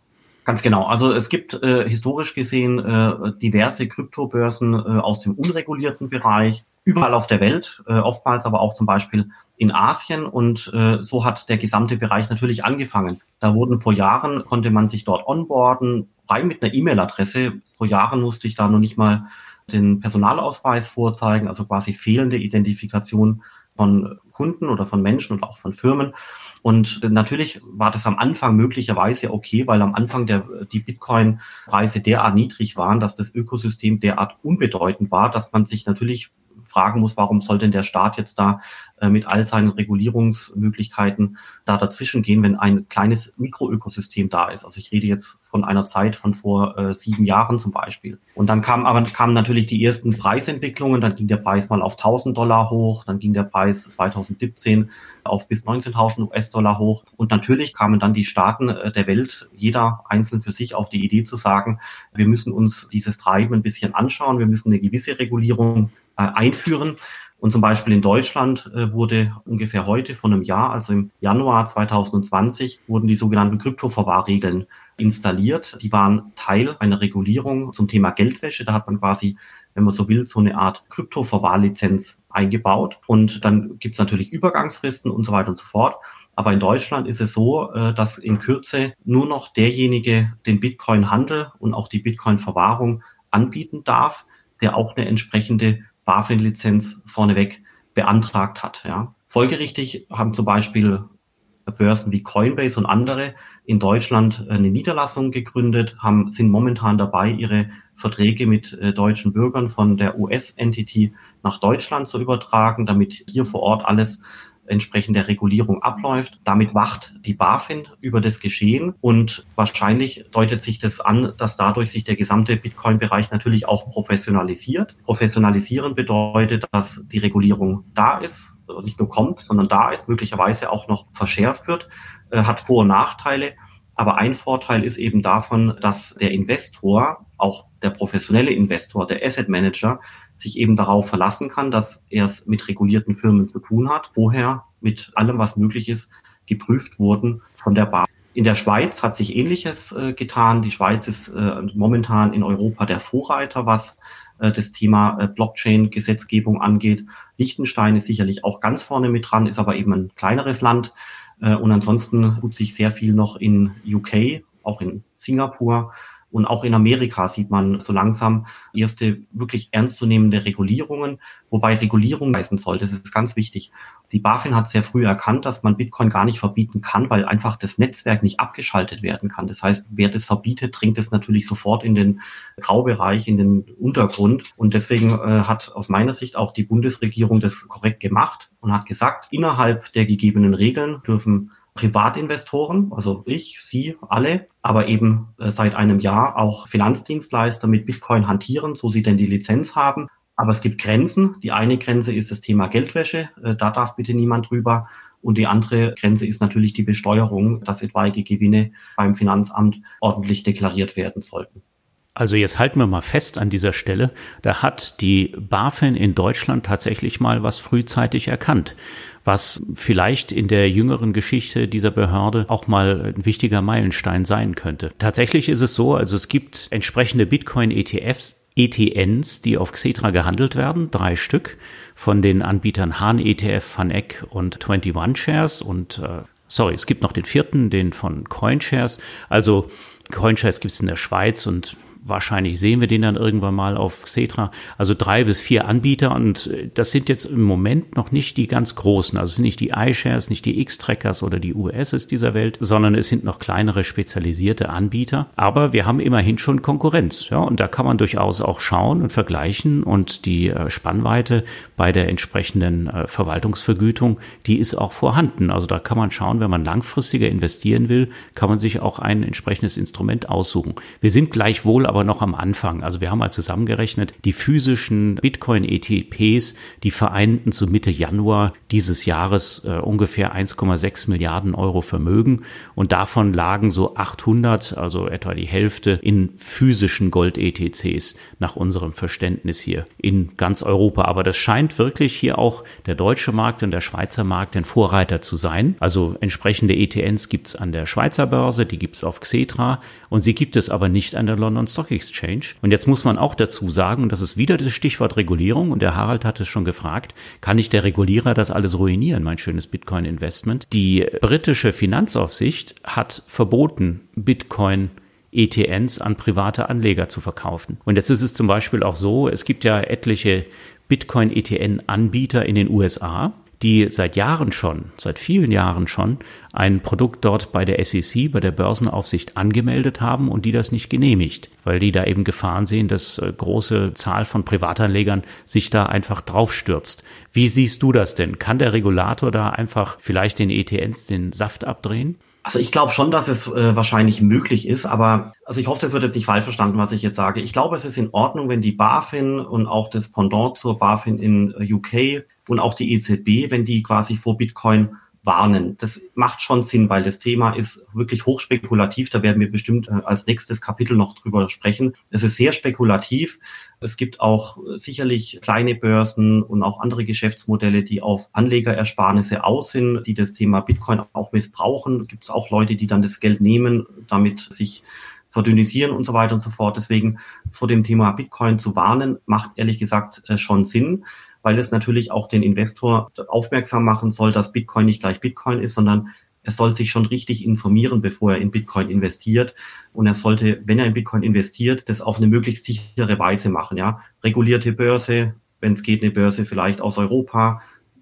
Ganz genau. Also es gibt äh, historisch gesehen äh, diverse Kryptobörsen äh, aus dem unregulierten Bereich, überall auf der Welt, äh, oftmals aber auch zum Beispiel in Asien. Und äh, so hat der gesamte Bereich natürlich angefangen. Da wurden vor Jahren, konnte man sich dort onboarden, rein mit einer E-Mail-Adresse. Vor Jahren musste ich da noch nicht mal den Personalausweis vorzeigen, also quasi fehlende Identifikation von Kunden oder von Menschen und auch von Firmen. Und natürlich war das am Anfang möglicherweise okay, weil am Anfang der, die Bitcoin-Preise derart niedrig waren, dass das Ökosystem derart unbedeutend war, dass man sich natürlich fragen muss, warum soll denn der Staat jetzt da äh, mit all seinen Regulierungsmöglichkeiten da dazwischen gehen, wenn ein kleines Mikroökosystem da ist. Also ich rede jetzt von einer Zeit von vor äh, sieben Jahren zum Beispiel. Und dann kamen aber kamen natürlich die ersten Preisentwicklungen. Dann ging der Preis mal auf 1000 Dollar hoch, dann ging der Preis 2017 auf bis 19.000 US-Dollar hoch. Und natürlich kamen dann die Staaten äh, der Welt, jeder einzeln für sich, auf die Idee zu sagen, wir müssen uns dieses Treiben ein bisschen anschauen, wir müssen eine gewisse Regulierung einführen. Und zum Beispiel in Deutschland äh, wurde ungefähr heute von einem Jahr, also im Januar 2020, wurden die sogenannten Kryptoverwahrregeln installiert. Die waren Teil einer Regulierung zum Thema Geldwäsche. Da hat man quasi, wenn man so will, so eine Art Kryptoverwahrlizenz eingebaut. Und dann gibt es natürlich Übergangsfristen und so weiter und so fort. Aber in Deutschland ist es so, äh, dass in Kürze nur noch derjenige den Bitcoin-Handel und auch die Bitcoin-Verwahrung anbieten darf, der auch eine entsprechende BaFin-Lizenz vorneweg beantragt hat. Ja. Folgerichtig haben zum Beispiel Börsen wie Coinbase und andere in Deutschland eine Niederlassung gegründet, haben, sind momentan dabei, ihre Verträge mit äh, deutschen Bürgern von der US-Entity nach Deutschland zu übertragen, damit hier vor Ort alles entsprechend der Regulierung abläuft. Damit wacht die BaFin über das Geschehen und wahrscheinlich deutet sich das an, dass dadurch sich der gesamte Bitcoin-Bereich natürlich auch professionalisiert. Professionalisieren bedeutet, dass die Regulierung da ist, nicht nur kommt, sondern da ist, möglicherweise auch noch verschärft wird, äh, hat Vor- und Nachteile. Aber ein Vorteil ist eben davon, dass der Investor, auch der professionelle Investor, der Asset Manager, sich eben darauf verlassen kann, dass er es mit regulierten Firmen zu tun hat, vorher mit allem, was möglich ist, geprüft wurden von der Bar. In der Schweiz hat sich Ähnliches äh, getan. Die Schweiz ist äh, momentan in Europa der Vorreiter, was äh, das Thema äh, Blockchain-Gesetzgebung angeht. Liechtenstein ist sicherlich auch ganz vorne mit dran, ist aber eben ein kleineres Land. Äh, und ansonsten tut sich sehr viel noch in UK, auch in Singapur und auch in Amerika sieht man so langsam erste wirklich ernstzunehmende Regulierungen, wobei Regulierung leisten soll. Das ist ganz wichtig. Die BaFin hat sehr früh erkannt, dass man Bitcoin gar nicht verbieten kann, weil einfach das Netzwerk nicht abgeschaltet werden kann. Das heißt, wer das verbietet, dringt es natürlich sofort in den Graubereich, in den Untergrund. Und deswegen äh, hat aus meiner Sicht auch die Bundesregierung das korrekt gemacht und hat gesagt, innerhalb der gegebenen Regeln dürfen Privatinvestoren, also ich, Sie, alle, aber eben äh, seit einem Jahr auch Finanzdienstleister mit Bitcoin hantieren, so sie denn die Lizenz haben. Aber es gibt Grenzen. Die eine Grenze ist das Thema Geldwäsche. Äh, da darf bitte niemand drüber. Und die andere Grenze ist natürlich die Besteuerung, dass etwaige Gewinne beim Finanzamt ordentlich deklariert werden sollten. Also jetzt halten wir mal fest an dieser Stelle, da hat die BaFin in Deutschland tatsächlich mal was frühzeitig erkannt, was vielleicht in der jüngeren Geschichte dieser Behörde auch mal ein wichtiger Meilenstein sein könnte. Tatsächlich ist es so, also es gibt entsprechende Bitcoin-ETFs, ETNs, die auf Xetra gehandelt werden, drei Stück von den Anbietern Hahn ETF, FANEC und 21 Shares und äh, sorry, es gibt noch den vierten, den von CoinShares. Also CoinShares gibt es in der Schweiz und wahrscheinlich sehen wir den dann irgendwann mal auf Xetra. Also drei bis vier Anbieter und äh, das sind jetzt im Moment noch nicht die ganz großen. Also es sind nicht die iShares, nicht die X-Trackers oder die USs dieser Welt, sondern es sind noch kleinere spezialisierte Anbieter. Aber wir haben immerhin schon Konkurrenz. Ja, und da kann man durchaus auch schauen und vergleichen und die äh, Spannweite bei der entsprechenden äh, Verwaltungsvergütung, die ist auch vorhanden. Also da kann man schauen, wenn man langfristiger investieren will, kann man sich auch ein entsprechendes Instrument aussuchen. Wir sind gleichwohl aber aber noch am Anfang. Also wir haben mal zusammengerechnet, die physischen Bitcoin-ETPs, die vereinten zu Mitte Januar dieses Jahres äh, ungefähr 1,6 Milliarden Euro Vermögen und davon lagen so 800, also etwa die Hälfte, in physischen Gold-ETCs nach unserem Verständnis hier in ganz Europa. Aber das scheint wirklich hier auch der deutsche Markt und der Schweizer Markt ein Vorreiter zu sein. Also entsprechende ETNs gibt es an der Schweizer Börse, die gibt es auf Xetra und sie gibt es aber nicht an der London Stock Exchange. Und jetzt muss man auch dazu sagen, und das ist wieder das Stichwort Regulierung, und der Harald hat es schon gefragt, kann nicht der Regulierer das alles ruinieren, mein schönes Bitcoin-Investment? Die britische Finanzaufsicht hat verboten, Bitcoin ETNs an private Anleger zu verkaufen. Und jetzt ist es zum Beispiel auch so, es gibt ja etliche Bitcoin-ETN-Anbieter in den USA, die seit Jahren schon, seit vielen Jahren schon, ein Produkt dort bei der SEC, bei der Börsenaufsicht angemeldet haben und die das nicht genehmigt, weil die da eben Gefahren sehen, dass äh, große Zahl von Privatanlegern sich da einfach draufstürzt. Wie siehst du das denn? Kann der Regulator da einfach vielleicht den ETNs den Saft abdrehen? Also ich glaube schon, dass es äh, wahrscheinlich möglich ist, aber also ich hoffe, das wird jetzt nicht falsch verstanden, was ich jetzt sage. Ich glaube, es ist in Ordnung, wenn die BaFin und auch das Pendant zur BaFin in äh, UK und auch die EZB, wenn die quasi vor Bitcoin warnen. Das macht schon Sinn, weil das Thema ist wirklich hochspekulativ. Da werden wir bestimmt äh, als nächstes Kapitel noch drüber sprechen. Es ist sehr spekulativ. Es gibt auch sicherlich kleine Börsen und auch andere Geschäftsmodelle, die auf Anlegerersparnisse aus sind, die das Thema Bitcoin auch missbrauchen. Gibt es auch Leute, die dann das Geld nehmen, damit sich verdünnisieren und so weiter und so fort. Deswegen vor dem Thema Bitcoin zu warnen, macht ehrlich gesagt äh, schon Sinn weil es natürlich auch den Investor aufmerksam machen soll, dass Bitcoin nicht gleich Bitcoin ist, sondern er soll sich schon richtig informieren, bevor er in Bitcoin investiert. Und er sollte, wenn er in Bitcoin investiert, das auf eine möglichst sichere Weise machen. Ja, regulierte Börse, wenn es geht, eine Börse vielleicht aus Europa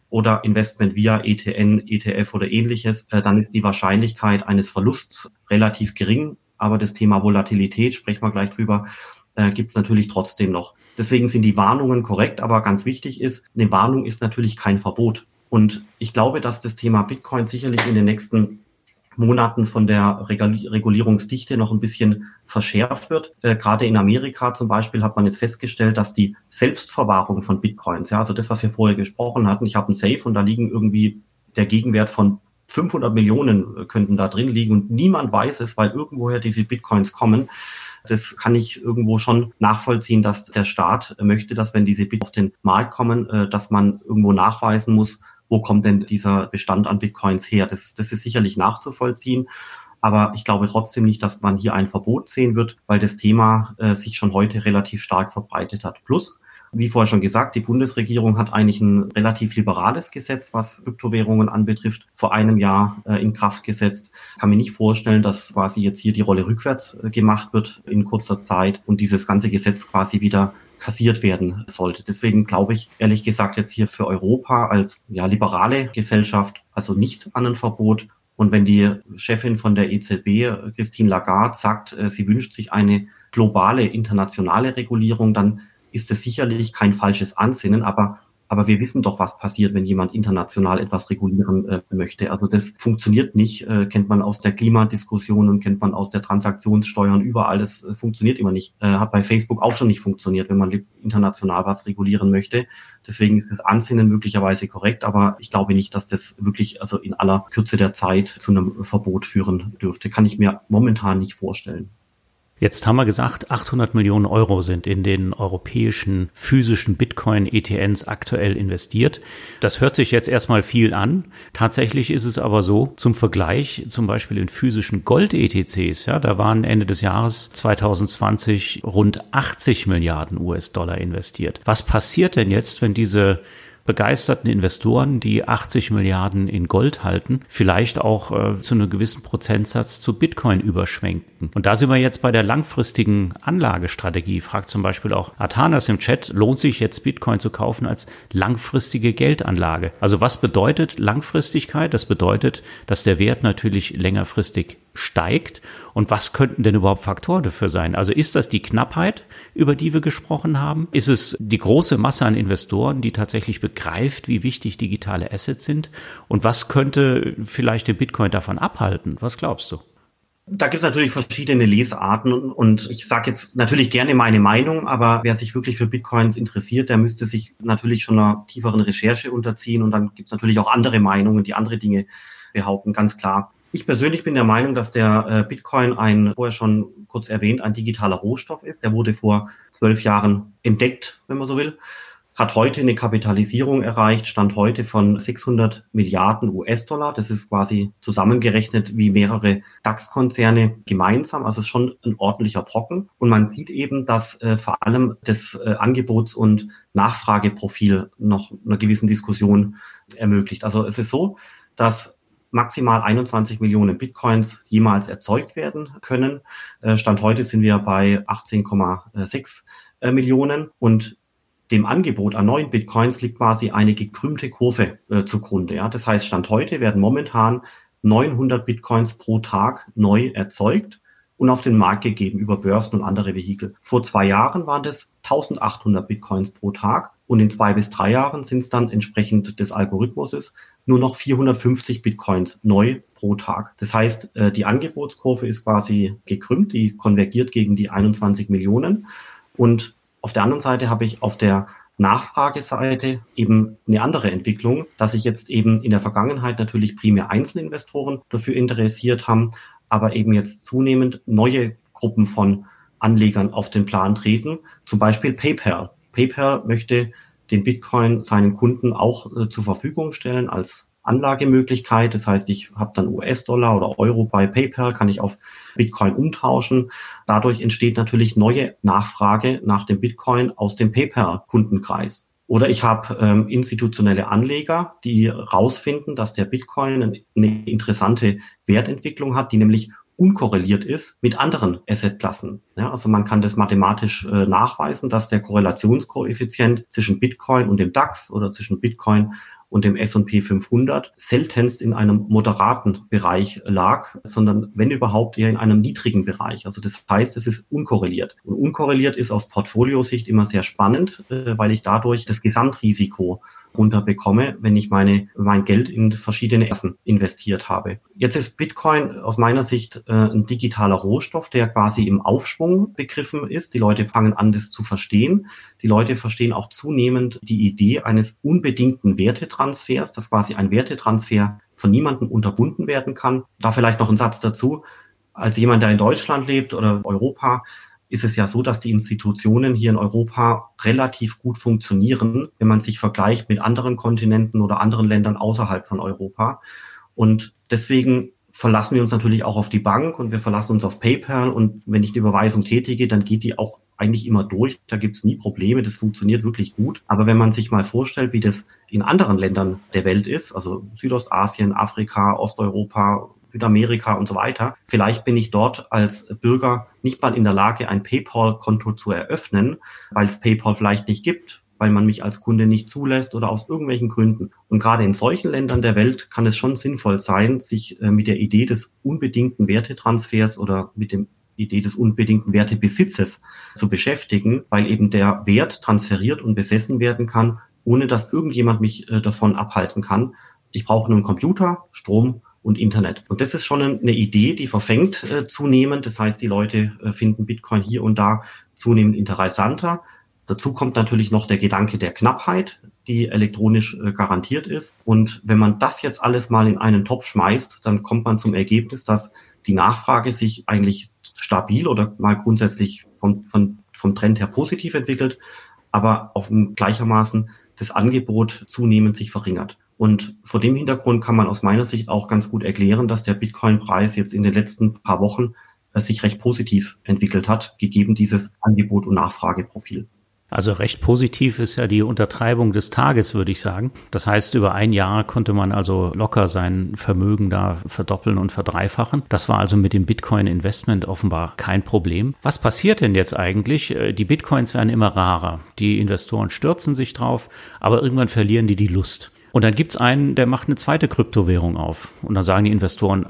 oder Investment via ETN, ETF oder ähnliches, äh, dann ist die Wahrscheinlichkeit eines Verlusts relativ gering. Aber das Thema Volatilität, sprechen wir gleich drüber, äh, gibt es natürlich trotzdem noch. Deswegen sind die Warnungen korrekt, aber ganz wichtig ist, eine Warnung ist natürlich kein Verbot. Und ich glaube, dass das Thema Bitcoin sicherlich in den nächsten Monaten von der Regulierungsdichte noch ein bisschen verschärft wird. Äh, gerade in Amerika zum Beispiel hat man jetzt festgestellt, dass die Selbstverwahrung von Bitcoins, ja, also das, was wir vorher gesprochen hatten, ich habe ein Safe und da liegen irgendwie der Gegenwert von 500 Millionen äh, könnten da drin liegen und niemand weiß es, weil irgendwoher diese Bitcoins kommen. Das kann ich irgendwo schon nachvollziehen, dass der Staat möchte, dass wenn diese Bit auf den Markt kommen, äh, dass man irgendwo nachweisen muss, wo kommt denn dieser Bestand an Bitcoins her. Das, das ist sicherlich nachzuvollziehen. Aber ich glaube trotzdem nicht, dass man hier ein Verbot sehen wird, weil das Thema äh, sich schon heute relativ stark verbreitet hat. Plus, wie vorher schon gesagt, die Bundesregierung hat eigentlich ein relativ liberales Gesetz, was Kryptowährungen anbetrifft, vor einem Jahr äh, in Kraft gesetzt. Kann mir nicht vorstellen, dass quasi jetzt hier die Rolle rückwärts äh, gemacht wird in kurzer Zeit und dieses ganze Gesetz quasi wieder kassiert werden sollte. Deswegen glaube ich ehrlich gesagt jetzt hier für Europa als ja, liberale Gesellschaft also nicht an ein Verbot. Und wenn die Chefin von der EZB, Christine Lagarde, sagt, äh, sie wünscht sich eine globale internationale Regulierung, dann ist es sicherlich kein falsches Ansinnen, aber aber wir wissen doch, was passiert, wenn jemand international etwas regulieren äh, möchte. Also das funktioniert nicht, äh, kennt man aus der Klimadiskussion und kennt man aus der Transaktionssteuern überall. Das äh, funktioniert immer nicht. Äh, hat bei Facebook auch schon nicht funktioniert, wenn man international was regulieren möchte. Deswegen ist das Ansinnen möglicherweise korrekt, aber ich glaube nicht, dass das wirklich also in aller Kürze der Zeit zu einem Verbot führen dürfte. Kann ich mir momentan nicht vorstellen. Jetzt haben wir gesagt, 800 Millionen Euro sind in den europäischen physischen Bitcoin-ETNs aktuell investiert. Das hört sich jetzt erstmal viel an. Tatsächlich ist es aber so, zum Vergleich, zum Beispiel in physischen Gold-ETCs, ja, da waren Ende des Jahres 2020 rund 80 Milliarden US-Dollar investiert. Was passiert denn jetzt, wenn diese begeisterten Investoren, die 80 Milliarden in Gold halten, vielleicht auch äh, zu einem gewissen Prozentsatz zu Bitcoin überschwenken. Und da sind wir jetzt bei der langfristigen Anlagestrategie. Fragt zum Beispiel auch Athanas im Chat, lohnt sich jetzt Bitcoin zu kaufen als langfristige Geldanlage? Also was bedeutet Langfristigkeit? Das bedeutet, dass der Wert natürlich längerfristig steigt. Und was könnten denn überhaupt Faktoren dafür sein? Also ist das die Knappheit, über die wir gesprochen haben? Ist es die große Masse an Investoren, die tatsächlich begreift, wie wichtig digitale Assets sind? Und was könnte vielleicht den Bitcoin davon abhalten? Was glaubst du? Da gibt es natürlich verschiedene Lesarten und, ich sage jetzt natürlich gerne meine Meinung, aber wer sich wirklich für Bitcoins interessiert, der müsste sich natürlich schon einer tieferen Recherche unterziehen und dann gibt es natürlich auch andere Meinungen, die andere Dinge behaupten, ganz klar. Ich persönlich bin der Meinung, dass der äh, Bitcoin ein, vorher schon kurz erwähnt, ein digitaler Rohstoff ist. Der wurde vor zwölf Jahren entdeckt, wenn man so will, hat heute eine Kapitalisierung erreicht, stand heute von 600 Milliarden US-Dollar. Das ist quasi zusammengerechnet wie mehrere DAX-Konzerne gemeinsam. Also schon ein ordentlicher Brocken. Und man sieht eben, dass äh, vor allem das äh, Angebots- und Nachfrageprofil noch einer gewissen Diskussion ermöglicht. Also es ist so, dass maximal 21 Millionen Bitcoins jemals erzeugt werden können. Äh, Stand heute sind wir bei 18,6 äh, Millionen und dem Angebot an neuen Bitcoins liegt quasi eine gekrümmte Kurve äh, zugrunde. Das heißt, Stand heute werden momentan 900 Bitcoins pro Tag neu erzeugt und auf den Markt gegeben über Börsen und andere Vehikel. Vor zwei Jahren waren das 1800 Bitcoins pro Tag und in zwei bis drei Jahren sind es dann entsprechend des Algorithmuses nur noch 450 Bitcoins neu pro Tag. Das heißt, äh, die Angebotskurve ist quasi gekrümmt, die konvergiert gegen die 21 Millionen. Und auf der anderen Seite habe ich auf der Nachfrageseite eben eine andere Entwicklung, dass sich jetzt eben in der Vergangenheit natürlich primär Einzelinvestoren dafür interessiert haben, aber eben jetzt zunehmend neue Gruppen von Anlegern auf den Plan treten, zum Beispiel PayPal. PayPal möchte den Bitcoin seinen Kunden auch äh, zur Verfügung stellen als Anlagemöglichkeit. Das heißt, ich habe dann US-Dollar oder Euro bei PayPal, kann ich auf Bitcoin umtauschen. Dadurch entsteht natürlich neue Nachfrage nach dem Bitcoin aus dem PayPal-Kundenkreis. Oder ich habe ähm, institutionelle Anleger, die rausfinden, dass der Bitcoin eine interessante Wertentwicklung hat, die nämlich unkorreliert ist mit anderen Assetklassen. Ja, also man kann das mathematisch äh, nachweisen, dass der Korrelationskoeffizient zwischen Bitcoin und dem DAX oder zwischen Bitcoin und dem S&P 500 seltenst in einem moderaten Bereich lag, sondern wenn überhaupt eher in einem niedrigen Bereich. Also das heißt, es ist unkorreliert. Und unkorreliert ist aus Portfoliosicht immer sehr spannend, äh, weil ich dadurch das Gesamtrisiko runterbekomme, wenn ich meine, mein Geld in verschiedene Essen investiert habe. Jetzt ist Bitcoin aus meiner Sicht äh, ein digitaler Rohstoff, der quasi im Aufschwung begriffen ist. Die Leute fangen an, das zu verstehen. Die Leute verstehen auch zunehmend die Idee eines unbedingten Wertetransfers, dass quasi ein Wertetransfer von niemandem unterbunden werden kann. Da vielleicht noch ein Satz dazu. Als jemand, der in Deutschland lebt oder Europa, ist es ja so, dass die Institutionen hier in Europa relativ gut funktionieren, wenn man sich vergleicht mit anderen Kontinenten oder anderen Ländern außerhalb von Europa. Und deswegen verlassen wir uns natürlich auch auf die Bank und wir verlassen uns auf PayPal. Und wenn ich eine Überweisung tätige, dann geht die auch eigentlich immer durch. Da gibt's nie Probleme. Das funktioniert wirklich gut. Aber wenn man sich mal vorstellt, wie das in anderen Ländern der Welt ist, also Südostasien, Afrika, Osteuropa, Südamerika und so weiter. Vielleicht bin ich dort als Bürger nicht mal in der Lage, ein PayPal-Konto zu eröffnen, weil es PayPal vielleicht nicht gibt, weil man mich als Kunde nicht zulässt oder aus irgendwelchen Gründen. Und gerade in solchen Ländern der Welt kann es schon sinnvoll sein, sich äh, mit der Idee des unbedingten Wertetransfers oder mit dem Idee des unbedingten Wertebesitzes zu beschäftigen, weil eben der Wert transferiert und besessen werden kann, ohne dass irgendjemand mich äh, davon abhalten kann. Ich brauche nur einen Computer, Strom und Internet. Und das ist schon eine Idee, die verfängt äh, zunehmend. Das heißt, die Leute äh, finden Bitcoin hier und da zunehmend interessanter. Dazu kommt natürlich noch der Gedanke der Knappheit, die elektronisch äh, garantiert ist. Und wenn man das jetzt alles mal in einen Topf schmeißt, dann kommt man zum Ergebnis, dass die Nachfrage sich eigentlich stabil oder mal grundsätzlich vom, vom, vom Trend her positiv entwickelt, aber auf gleichermaßen das Angebot zunehmend sich verringert. Und vor dem Hintergrund kann man aus meiner Sicht auch ganz gut erklären, dass der Bitcoin-Preis jetzt in den letzten paar Wochen äh, sich recht positiv entwickelt hat, gegeben dieses Angebot- und Nachfrageprofil. Also recht positiv ist ja die Untertreibung des Tages, würde ich sagen. Das heißt, über ein Jahr konnte man also locker sein Vermögen da verdoppeln und verdreifachen. Das war also mit dem Bitcoin-Investment offenbar kein Problem. Was passiert denn jetzt eigentlich? Äh, die Bitcoins werden immer rarer. Die Investoren stürzen sich drauf, aber irgendwann verlieren die die Lust. Und dann gibt's einen, der macht eine zweite Kryptowährung auf. Und dann sagen die Investoren,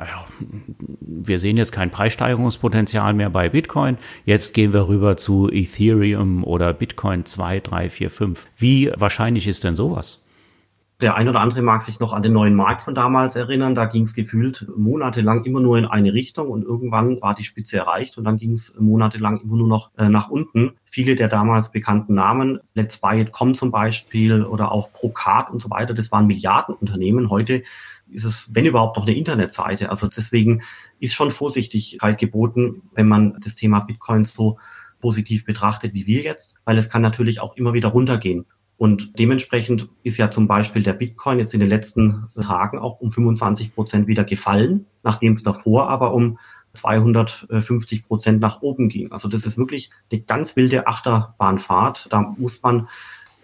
wir sehen jetzt kein Preissteigerungspotenzial mehr bei Bitcoin. Jetzt gehen wir rüber zu Ethereum oder Bitcoin 2, 3, 4, 5. Wie wahrscheinlich ist denn sowas? Der ein oder andere mag sich noch an den neuen Markt von damals erinnern. Da ging es gefühlt monatelang immer nur in eine Richtung und irgendwann war die Spitze erreicht und dann ging es monatelang immer nur noch äh, nach unten. Viele der damals bekannten Namen, Let's Buy It.com zum Beispiel oder auch Procard und so weiter, das waren Milliardenunternehmen. Heute ist es, wenn überhaupt, noch eine Internetseite. Also deswegen ist schon Vorsichtigkeit geboten, wenn man das Thema Bitcoin so positiv betrachtet wie wir jetzt, weil es kann natürlich auch immer wieder runtergehen. Und dementsprechend ist ja zum Beispiel der Bitcoin jetzt in den letzten Tagen auch um 25 Prozent wieder gefallen, nachdem es davor aber um 250 Prozent nach oben ging. Also das ist wirklich eine ganz wilde Achterbahnfahrt. Da muss man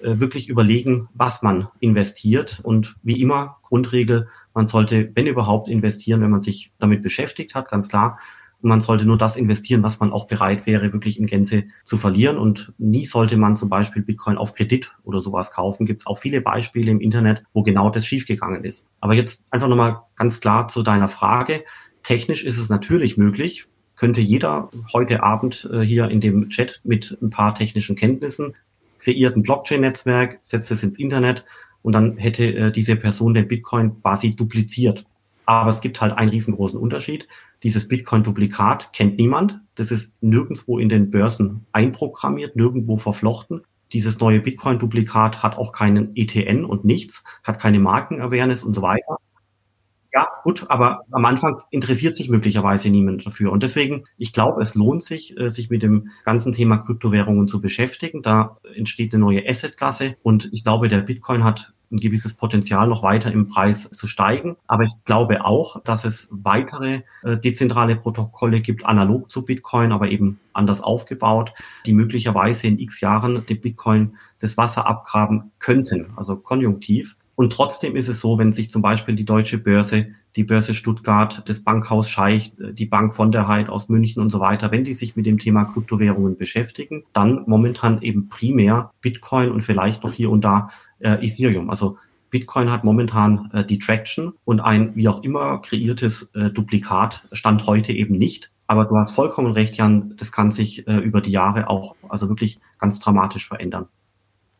äh, wirklich überlegen, was man investiert. Und wie immer, Grundregel, man sollte, wenn überhaupt, investieren, wenn man sich damit beschäftigt hat, ganz klar. Man sollte nur das investieren, was man auch bereit wäre, wirklich in Gänze zu verlieren. Und nie sollte man zum Beispiel Bitcoin auf Kredit oder sowas kaufen. Gibt es auch viele Beispiele im Internet, wo genau das schiefgegangen ist. Aber jetzt einfach nochmal ganz klar zu deiner Frage. Technisch ist es natürlich möglich, könnte jeder heute Abend äh, hier in dem Chat mit ein paar technischen Kenntnissen kreiert ein Blockchain-Netzwerk, setzt es ins Internet und dann hätte äh, diese Person den Bitcoin quasi dupliziert. Aber es gibt halt einen riesengroßen Unterschied. Dieses Bitcoin-Duplikat kennt niemand. Das ist nirgendwo in den Börsen einprogrammiert, nirgendwo verflochten. dieses neue Bitcoin-Duplikat hat auch keinen ETN und nichts, hat keine Markenawareness und so weiter. Ja, gut, aber am Anfang interessiert sich möglicherweise niemand dafür. Und deswegen, ich glaube, es lohnt sich, äh, sich mit dem ganzen Thema Kryptowährungen zu beschäftigen. Da entsteht eine neue Assetklasse und ich glaube, der Bitcoin hat ein gewisses Potenzial, noch weiter im Preis zu steigen. Aber ich glaube auch, dass es weitere äh, dezentrale Protokolle gibt, analog zu Bitcoin, aber eben anders aufgebaut, die möglicherweise in x Jahren dem Bitcoin das Wasser abgraben könnten, also konjunktiv. Und trotzdem ist es so, wenn sich zum Beispiel die deutsche Börse, die Börse Stuttgart, das Bankhaus Scheich, die Bank von der Heid aus München und so weiter, wenn die sich mit dem Thema Kryptowährungen beschäftigen, dann momentan eben primär Bitcoin und vielleicht noch hier und da äh, Ethereum. Also Bitcoin hat momentan äh, die Traction und ein wie auch immer kreiertes äh, Duplikat stand heute eben nicht. Aber du hast vollkommen recht, Jan, das kann sich äh, über die Jahre auch also wirklich ganz dramatisch verändern.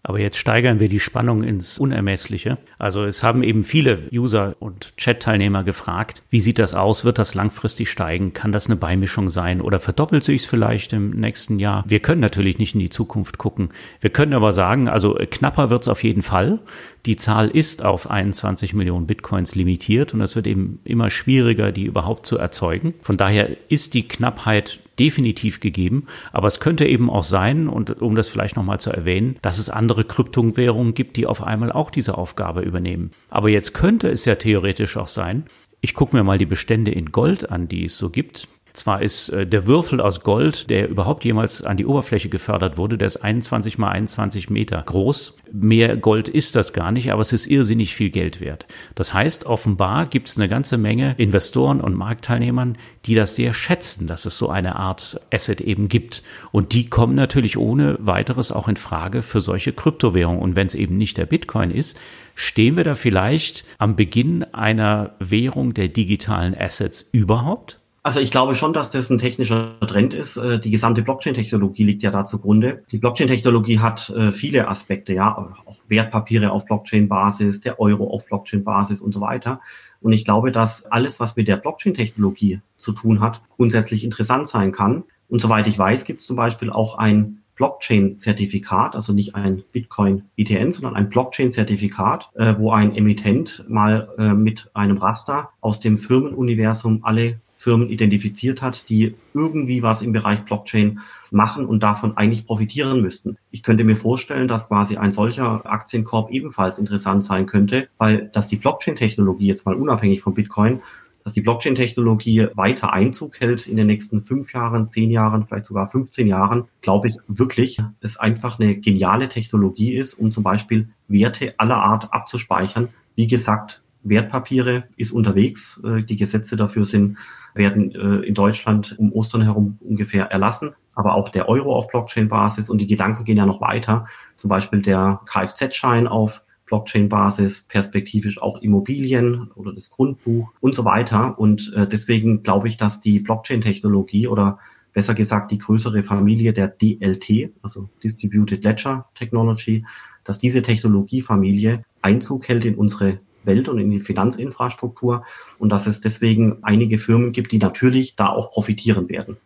Aber jetzt steigern wir die Spannung ins Unermessliche. Also es haben eben viele User und Chat-Teilnehmer gefragt, wie sieht das aus? Wird das langfristig steigen? Kann das eine Beimischung sein? Oder verdoppelt sich es vielleicht im nächsten Jahr? Wir können natürlich nicht in die Zukunft gucken. Wir können aber sagen, also knapper wird es auf jeden Fall. Die Zahl ist auf 21 Millionen Bitcoins limitiert und es wird eben immer schwieriger, die überhaupt zu erzeugen. Von daher ist die Knappheit definitiv gegeben. Aber es könnte eben auch sein, und um das vielleicht nochmal zu erwähnen, dass es andere Kryptowährungen gibt, die auf einmal auch diese Aufgabe übernehmen. Aber jetzt könnte es ja theoretisch auch sein, ich gucke mir mal die Bestände in Gold an, die es so gibt. Zwar ist äh, der Würfel aus Gold, der überhaupt jemals an die Oberfläche gefördert wurde, der ist 21 mal 21 Meter groß. Mehr Gold ist das gar nicht, aber es ist irrsinnig viel Geld wert. Das heißt, offenbar gibt es eine ganze Menge Investoren und Marktteilnehmern, die das sehr schätzen, dass es so eine Art Asset eben gibt. Und die kommen natürlich ohne weiteres auch in Frage für solche Kryptowährungen. Und wenn es eben nicht der Bitcoin ist, stehen wir da vielleicht am Beginn einer Währung der digitalen Assets überhaupt? Also ich glaube schon, dass das ein technischer Trend ist. Äh, die gesamte Blockchain-Technologie liegt ja da zugrunde. Die Blockchain-Technologie hat äh, viele Aspekte, ja, auch Wertpapiere auf Blockchain-Basis, der Euro auf Blockchain-Basis und so weiter. Und ich glaube, dass alles, was mit der Blockchain-Technologie zu tun hat, grundsätzlich interessant sein kann. Und soweit ich weiß, gibt es zum Beispiel auch ein Blockchain-Zertifikat, also nicht ein Bitcoin-ETN, sondern ein Blockchain-Zertifikat, äh, wo ein Emittent mal mit einem Raster aus dem Firmenuniversum alle Firmen identifiziert hat, die irgendwie was im Bereich Blockchain machen und davon eigentlich profitieren müssten. Ich könnte mir vorstellen, dass quasi ein solcher Aktienkorb ebenfalls interessant sein könnte, weil dass die Blockchain-Technologie jetzt mal unabhängig von Bitcoin dass die Blockchain-Technologie weiter Einzug hält in den nächsten fünf Jahren, zehn Jahren, vielleicht sogar 15 Jahren, glaube ich wirklich, es einfach eine geniale Technologie ist, um zum Beispiel Werte aller Art abzuspeichern. Wie gesagt, Wertpapiere ist unterwegs. Äh, die Gesetze dafür sind werden äh, in Deutschland um Ostern herum ungefähr erlassen, aber auch der Euro auf Blockchain-Basis und die Gedanken gehen ja noch weiter. Zum Beispiel der Kfz-Schein auf Blockchain-Basis, perspektivisch auch Immobilien oder das Grundbuch und so weiter. Und äh, deswegen glaube ich, dass die Blockchain-Technologie oder besser gesagt die größere Familie der DLT, also Distributed Ledger Technology, dass diese Technologiefamilie Einzug hält in unsere Welt und in die Finanzinfrastruktur und dass es deswegen einige Firmen gibt, die natürlich da auch profitieren werden.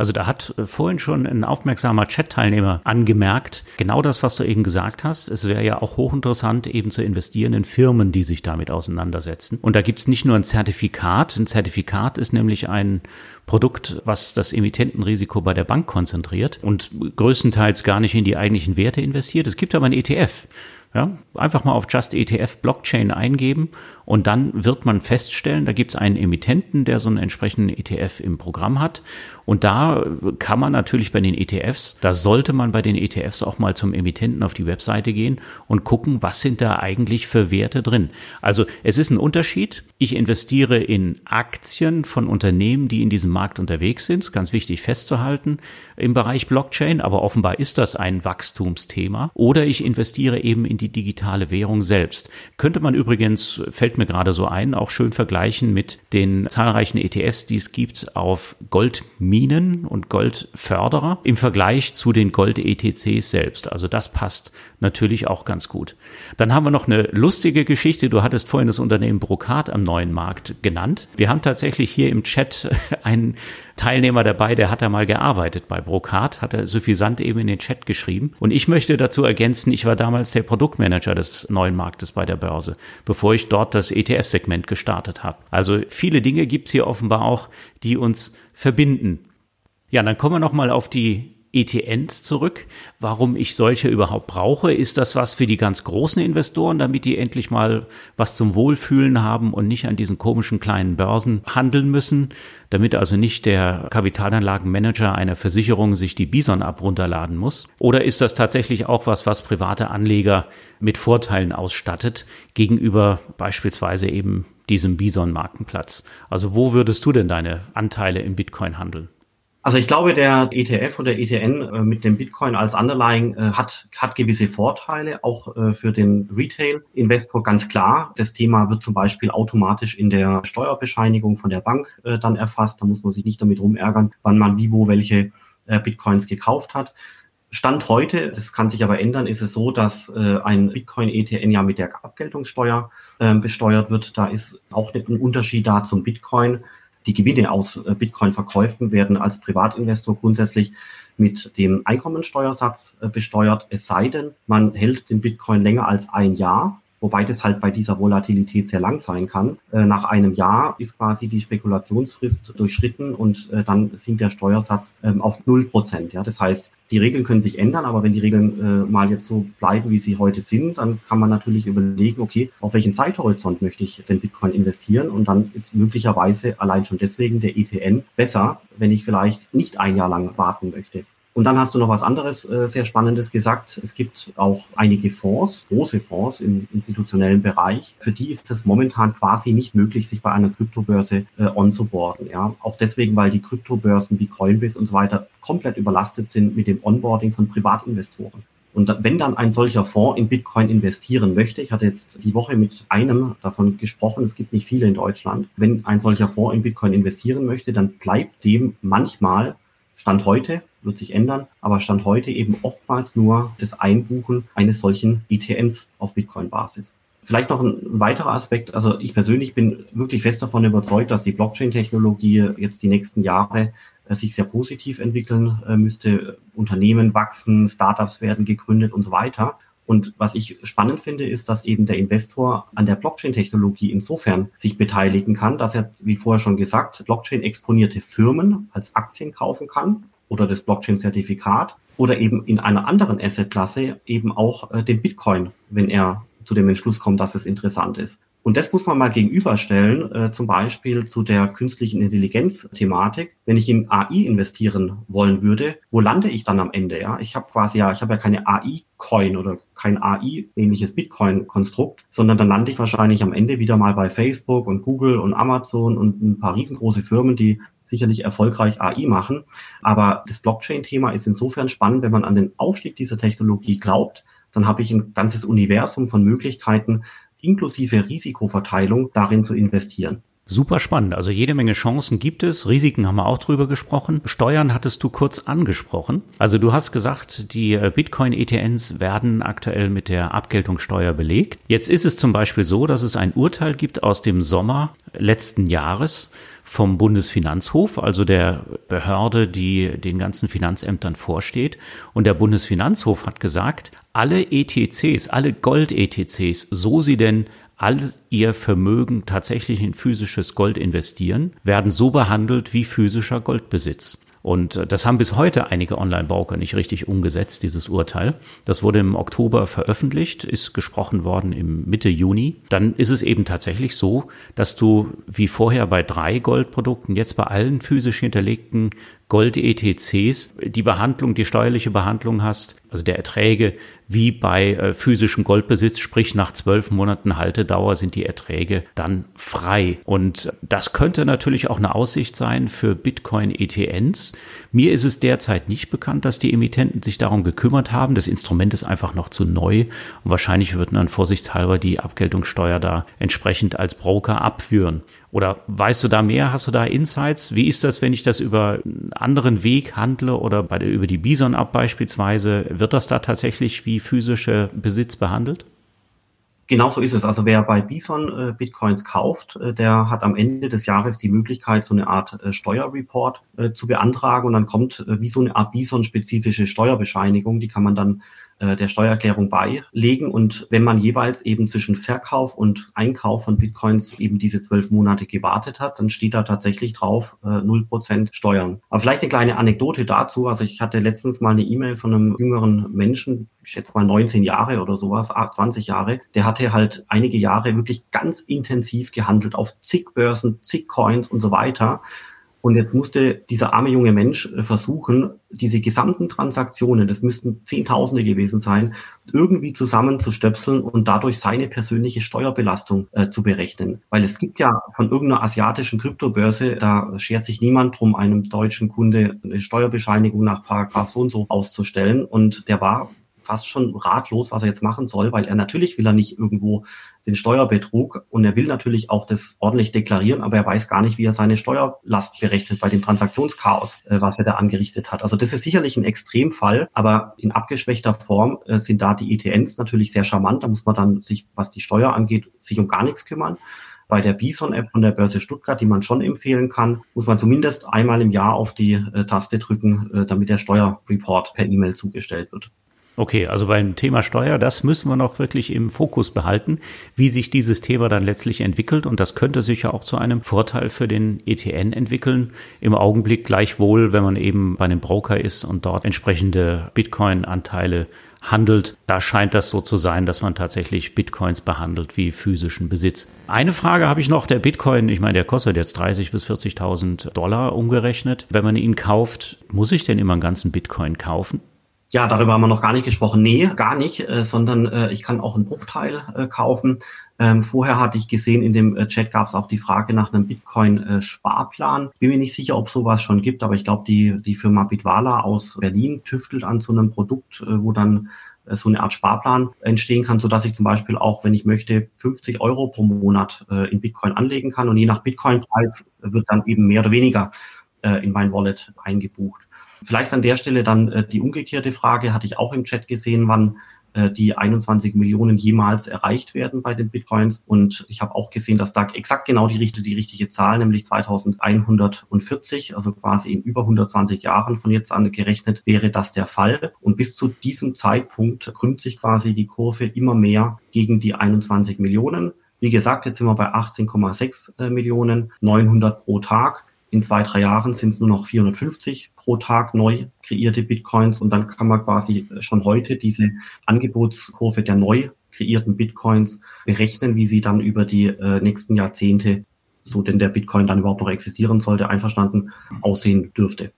Also da hat äh, vorhin schon ein aufmerksamer Chat-Teilnehmer angemerkt, genau das, was du eben gesagt hast. Es wäre ja auch hochinteressant, eben zu investieren in Firmen, die sich damit auseinandersetzen. Und da gibt es nicht nur ein Zertifikat. Ein Zertifikat ist nämlich ein Produkt, was das Emittentenrisiko bei der Bank konzentriert und größtenteils gar nicht in die eigentlichen Werte investiert. Es gibt aber ein ETF. Ja, einfach mal auf Just ETF Blockchain eingeben und dann wird man feststellen, da gibt es einen Emittenten, der so einen entsprechenden ETF im Programm hat. Und da kann man natürlich bei den ETFs, da sollte man bei den ETFs auch mal zum Emittenten auf die Webseite gehen und gucken, was sind da eigentlich für Werte drin. Also es ist ein Unterschied. Ich investiere in Aktien von Unternehmen, die in diesem Markt unterwegs sind. Ganz wichtig festzuhalten im Bereich Blockchain, aber offenbar ist das ein Wachstumsthema. Oder ich investiere eben in die digitale Währung selbst. Könnte man übrigens, fällt mir gerade so ein, auch schön vergleichen mit den zahlreichen ETFs, die es gibt auf Goldminen und Goldförderer im Vergleich zu den Gold-ETCs selbst. Also das passt natürlich auch ganz gut. Dann haben wir noch eine lustige Geschichte. Du hattest vorhin das Unternehmen Brokat am neuen Markt genannt. Wir haben tatsächlich hier im Chat einen Teilnehmer dabei, der hat da mal gearbeitet bei Brokat, hat er suffisant eben in den Chat geschrieben. Und ich möchte dazu ergänzen, ich war damals der Produktmanager des neuen Marktes bei der Börse, bevor ich dort das ETF-Segment gestartet habe. Also viele Dinge gibt's hier offenbar auch, die uns verbinden. Ja, dann kommen wir nochmal auf die ETNs zurück. Warum ich solche überhaupt brauche, ist das was für die ganz großen Investoren, damit die endlich mal was zum Wohlfühlen haben und nicht an diesen komischen kleinen Börsen handeln müssen, damit also nicht der Kapitalanlagenmanager einer Versicherung sich die Bison abrunterladen muss? Oder ist das tatsächlich auch was, was private Anleger mit Vorteilen ausstattet gegenüber beispielsweise eben diesem Bison-Markenplatz? Also wo würdest du denn deine Anteile im Bitcoin handeln? Also ich glaube, der ETF oder ETN äh, mit dem Bitcoin als Underlying äh, hat, hat gewisse Vorteile, auch äh, für den Retail-Investor ganz klar. Das Thema wird zum Beispiel automatisch in der Steuerbescheinigung von der Bank dann erfasst. Da muss man sich nicht damit rumärgern, wann man wie wo welche Bitcoins gekauft hat. Stand heute, das kann sich aber ändern, ist es so, dass ein Bitcoin-ETN ja mit der Abgeltungssteuer besteuert wird. Da ist auch ein Unterschied da zum Bitcoin. Die Gewinne aus äh, Bitcoin-Verkäufen werden als Privatinvestor grundsätzlich mit dem Einkommensteuersatz äh, besteuert, es sei denn, man hält den Bitcoin länger als ein Jahr wobei das halt bei dieser Volatilität sehr lang sein kann. Äh, nach einem Jahr ist quasi die Spekulationsfrist durchschritten und äh, dann sinkt der Steuersatz ähm, auf null Prozent. Ja? Das heißt, die Regeln können sich ändern, aber wenn die Regeln äh, mal jetzt so bleiben, wie sie heute sind, dann kann man natürlich überlegen, okay, auf welchen Zeithorizont möchte ich den Bitcoin investieren? Und dann ist möglicherweise allein schon deswegen der ETN besser, wenn ich vielleicht nicht ein Jahr lang warten möchte. Und dann hast du noch was anderes äh, sehr Spannendes gesagt. Es gibt auch einige Fonds, große Fonds im institutionellen Bereich. Für die ist es momentan quasi nicht möglich, sich bei einer Kryptobörse äh, onzuboarden. Ja? Auch deswegen, weil die Kryptobörsen wie Coinbase und so weiter komplett überlastet sind mit dem Onboarding von Privatinvestoren. Und wenn dann ein solcher Fonds in Bitcoin investieren möchte, ich hatte jetzt die Woche mit einem davon gesprochen, es gibt nicht viele in Deutschland, wenn ein solcher Fonds in Bitcoin investieren möchte, dann bleibt dem manchmal Stand heute, wird sich ändern, aber Stand heute eben oftmals nur das Einbuchen eines solchen ETNs auf Bitcoin-Basis. Vielleicht noch ein weiterer Aspekt. Also ich persönlich bin wirklich fest davon überzeugt, dass die Blockchain-Technologie jetzt die nächsten Jahre äh, sich sehr positiv entwickeln äh, müsste. Unternehmen wachsen, Startups werden gegründet und so weiter. Und was ich spannend finde, ist, dass eben der Investor an der Blockchain-Technologie insofern sich beteiligen kann, dass er, wie vorher schon gesagt, Blockchain-exponierte Firmen als Aktien kaufen kann oder das Blockchain-Zertifikat oder eben in einer anderen Asset-Klasse eben auch äh, den Bitcoin, wenn er zu dem Entschluss kommt, dass es interessant ist. Und das muss man mal gegenüberstellen, äh, zum Beispiel zu der künstlichen Intelligenz-Thematik. Wenn ich in AI investieren wollen würde, wo lande ich dann am Ende? Ja, ich habe quasi ja, ich habe ja keine AI-Coin oder kein AI-ähnliches Bitcoin-Konstrukt, sondern dann lande ich wahrscheinlich am Ende wieder mal bei Facebook und Google und Amazon und ein paar riesengroße Firmen, die sicherlich erfolgreich AI machen. Aber das Blockchain-Thema ist insofern spannend, wenn man an den Aufstieg dieser Technologie glaubt, dann habe ich ein ganzes Universum von Möglichkeiten, inklusive Risikoverteilung darin zu investieren. Super spannend. Also jede Menge Chancen gibt es. Risiken haben wir auch drüber gesprochen. Steuern hattest du kurz angesprochen. Also du hast gesagt, die äh, Bitcoin-ETNs werden aktuell mit der Abgeltungssteuer belegt. Jetzt ist es zum Beispiel so, dass es ein Urteil gibt aus dem Sommer letzten Jahres vom Bundesfinanzhof, also der Behörde, die den ganzen Finanzämtern vorsteht. Und der Bundesfinanzhof hat gesagt, alle ETCs, alle Gold-ETCs, so sie denn all ihr Vermögen tatsächlich in physisches Gold investieren, werden so behandelt wie physischer Goldbesitz. Und äh, das haben bis heute einige Online-Broker nicht richtig umgesetzt, dieses Urteil. Das wurde im Oktober veröffentlicht, ist gesprochen worden im Mitte Juni. Dann ist es eben tatsächlich so, dass du wie vorher bei drei Goldprodukten jetzt bei allen physisch hinterlegten Gold-ETCs die Behandlung, die steuerliche Behandlung hast, also der Erträge wie bei äh, physischem Goldbesitz, sprich nach zwölf Monaten Haltedauer sind die Erträge dann frei. Und das könnte natürlich auch eine Aussicht sein für Bitcoin-ETNs. Mir ist es derzeit nicht bekannt, dass die Emittenten sich darum gekümmert haben. Das Instrument ist einfach noch zu neu und wahrscheinlich würden dann vorsichtshalber die Abgeltungssteuer da entsprechend als Broker abführen. Oder weißt du da mehr? Hast du da Insights? Wie ist das, wenn ich das über einen anderen Weg handle oder bei der, über die Bison-App beispielsweise? Wird das da tatsächlich wie physische Besitz behandelt? Genau so ist es. Also wer bei Bison äh, Bitcoins kauft, äh, der hat am Ende des Jahres die Möglichkeit, so eine Art äh, Steuerreport äh, zu beantragen und dann kommt äh, wie so eine Art Bison-spezifische Steuerbescheinigung, die kann man dann der Steuererklärung beilegen. Und wenn man jeweils eben zwischen Verkauf und Einkauf von Bitcoins eben diese zwölf Monate gewartet hat, dann steht da tatsächlich drauf null äh, Prozent Steuern. Aber vielleicht eine kleine Anekdote dazu. Also ich hatte letztens mal eine E-Mail von einem jüngeren Menschen, ich schätze mal 19 Jahre oder sowas, 20 Jahre, der hatte halt einige Jahre wirklich ganz intensiv gehandelt auf zig Börsen, zig Coins und so weiter. Und jetzt musste dieser arme junge Mensch äh, versuchen, diese gesamten Transaktionen, das müssten Zehntausende gewesen sein, irgendwie zusammenzustöpseln und dadurch seine persönliche Steuerbelastung äh, zu berechnen. Weil es gibt ja von irgendeiner asiatischen Kryptobörse, da schert sich niemand drum, einem deutschen Kunde eine Steuerbescheinigung nach Paragraph so und so auszustellen. Und der war fast schon ratlos, was er jetzt machen soll, weil er natürlich will er nicht irgendwo den Steuerbetrug und er will natürlich auch das ordentlich deklarieren, aber er weiß gar nicht, wie er seine Steuerlast berechnet bei dem Transaktionschaos, äh, was er da angerichtet hat. Also das ist sicherlich ein Extremfall, aber in abgeschwächter Form äh, sind da die ETNs natürlich sehr charmant. Da muss man dann sich, was die Steuer angeht, sich um gar nichts kümmern. Bei der Bison-App von der Börse Stuttgart, die man schon empfehlen kann, muss man zumindest einmal im Jahr auf die äh, Taste drücken, äh, damit der Steuerreport per E-Mail zugestellt wird. Okay, also beim Thema Steuer, das müssen wir noch wirklich im Fokus behalten, wie sich dieses Thema dann letztlich entwickelt. Und das könnte sich ja auch zu einem Vorteil für den ETN entwickeln. Im Augenblick gleichwohl, wenn man eben bei einem Broker ist und dort entsprechende Bitcoin-Anteile handelt, da scheint das so zu sein, dass man tatsächlich Bitcoins behandelt wie physischen Besitz. Eine Frage habe ich noch, der Bitcoin, ich meine, der kostet jetzt 30 bis 40.000 Dollar umgerechnet. Wenn man ihn kauft, muss ich denn immer einen ganzen Bitcoin kaufen? Ja, darüber haben wir noch gar nicht gesprochen. Nee, gar nicht, äh, sondern äh, ich kann auch einen Bruchteil äh, kaufen. Ähm, vorher hatte ich gesehen, in dem äh, Chat gab es auch die Frage nach einem Bitcoin-Sparplan. Bin mir nicht sicher, ob sowas schon gibt, aber ich glaube, die, die Firma Bitwala aus Berlin tüftelt an so einem Produkt, äh, wo dann äh, so eine Art Sparplan entstehen kann, so dass ich zum Beispiel auch, wenn ich möchte, 50 Euro pro Monat in Bitcoin anlegen kann und je nach Bitcoin-Preis wird dann eben mehr oder weniger in mein Wallet eingebucht. Vielleicht an der Stelle dann äh, die umgekehrte Frage, hatte ich auch im Chat gesehen, wann äh, die 21 Millionen jemals erreicht werden bei den Bitcoins. Und ich habe auch gesehen, dass da exakt genau die, die richtige Zahl, nämlich 2140, also quasi in über 120 Jahren von jetzt an gerechnet, wäre das der Fall. Und bis zu diesem Zeitpunkt krümmt sich quasi die Kurve immer mehr gegen die 21 Millionen. Wie gesagt, jetzt sind wir bei 18,6 äh, Millionen, 900 pro Tag. In zwei, drei Jahren sind es nur noch 450 pro Tag neu kreierte Bitcoins und dann kann man quasi schon heute diese Angebotskurve der neu kreierten Bitcoins berechnen, wie sie dann über die äh, nächsten Jahrzehnte, so denn der Bitcoin dann überhaupt noch existieren sollte, einverstanden aussehen dürfte.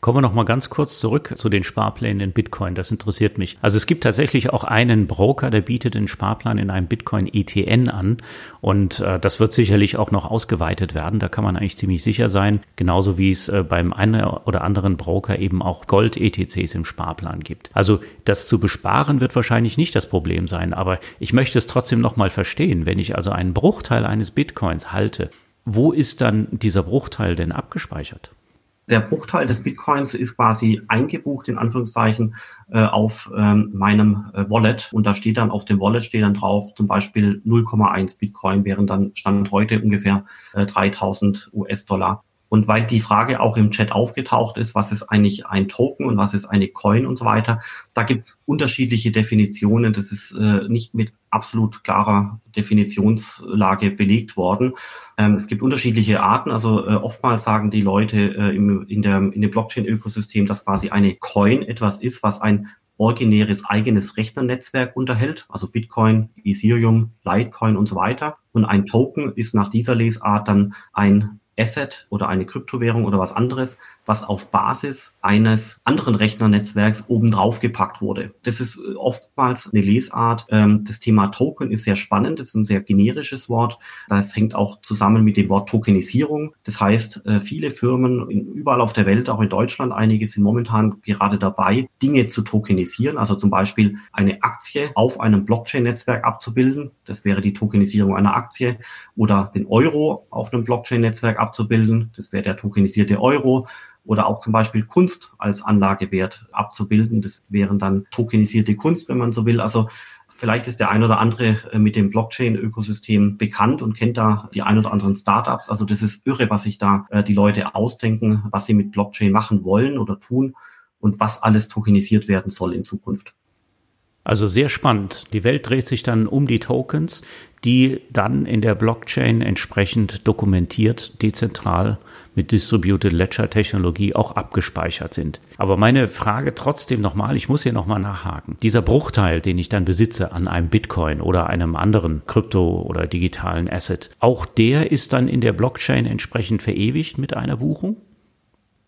Kommen wir noch mal ganz kurz zurück zu den Sparplänen in Bitcoin. Das interessiert mich. Also es gibt tatsächlich auch einen Broker, der bietet den Sparplan in einem Bitcoin ETN an und äh, das wird sicherlich auch noch ausgeweitet werden. Da kann man eigentlich ziemlich sicher sein, genauso wie es äh, beim einen oder anderen Broker eben auch Gold ETCs im Sparplan gibt. Also das zu besparen wird wahrscheinlich nicht das Problem sein, aber ich möchte es trotzdem noch mal verstehen, wenn ich also einen Bruchteil eines Bitcoins halte, wo ist dann dieser Bruchteil denn abgespeichert? Der Bruchteil des Bitcoins ist quasi eingebucht, in Anführungszeichen, äh, auf ähm, meinem äh, Wallet. Und da steht dann auf dem Wallet steht dann drauf zum Beispiel 0,1 Bitcoin, während dann Stand heute ungefähr äh, 3000 US-Dollar. Und weil die Frage auch im Chat aufgetaucht ist, was ist eigentlich ein Token und was ist eine Coin und so weiter, da gibt's unterschiedliche Definitionen. Das ist äh, nicht mit absolut klarer Definitionslage belegt worden. Ähm, es gibt unterschiedliche Arten. Also äh, oftmals sagen die Leute äh, im, in, der, in dem Blockchain-Ökosystem, dass quasi eine Coin etwas ist, was ein originäres eigenes Rechnernetzwerk unterhält, also Bitcoin, Ethereum, Litecoin und so weiter. Und ein Token ist nach dieser Lesart dann ein Asset oder eine Kryptowährung oder was anderes, was auf Basis eines anderen Rechnernetzwerks obendrauf gepackt wurde. Das ist äh, oftmals eine Lesart. Ähm, das Thema Token ist sehr spannend. Das ist ein sehr generisches Wort. Das hängt auch zusammen mit dem Wort Tokenisierung. Das heißt, äh, viele Firmen überall auf der Welt, auch in Deutschland, einige sind momentan gerade dabei, Dinge zu tokenisieren. Also zum Beispiel eine Aktie auf einem Blockchain-Netzwerk abzubilden. Das wäre die Tokenisierung einer Aktie oder den Euro auf einem Blockchain-Netzwerk abzubilden. Das wäre der tokenisierte Euro oder auch zum Beispiel Kunst als Anlagewert abzubilden. Das wären dann tokenisierte Kunst, wenn man so will. Also vielleicht ist der ein oder andere äh, mit dem Blockchain-Ökosystem bekannt und kennt da die ein oder anderen Startups. Also das ist irre, was sich da äh, die Leute ausdenken, was sie mit Blockchain machen wollen oder tun und was alles tokenisiert werden soll in Zukunft. Also sehr spannend. Die Welt dreht sich dann um die Tokens, die dann in der Blockchain entsprechend dokumentiert, dezentral mit Distributed Ledger Technologie auch abgespeichert sind. Aber meine Frage trotzdem nochmal, ich muss hier nochmal nachhaken. Dieser Bruchteil, den ich dann besitze an einem Bitcoin oder einem anderen Krypto- oder digitalen Asset, auch der ist dann in der Blockchain entsprechend verewigt mit einer Buchung?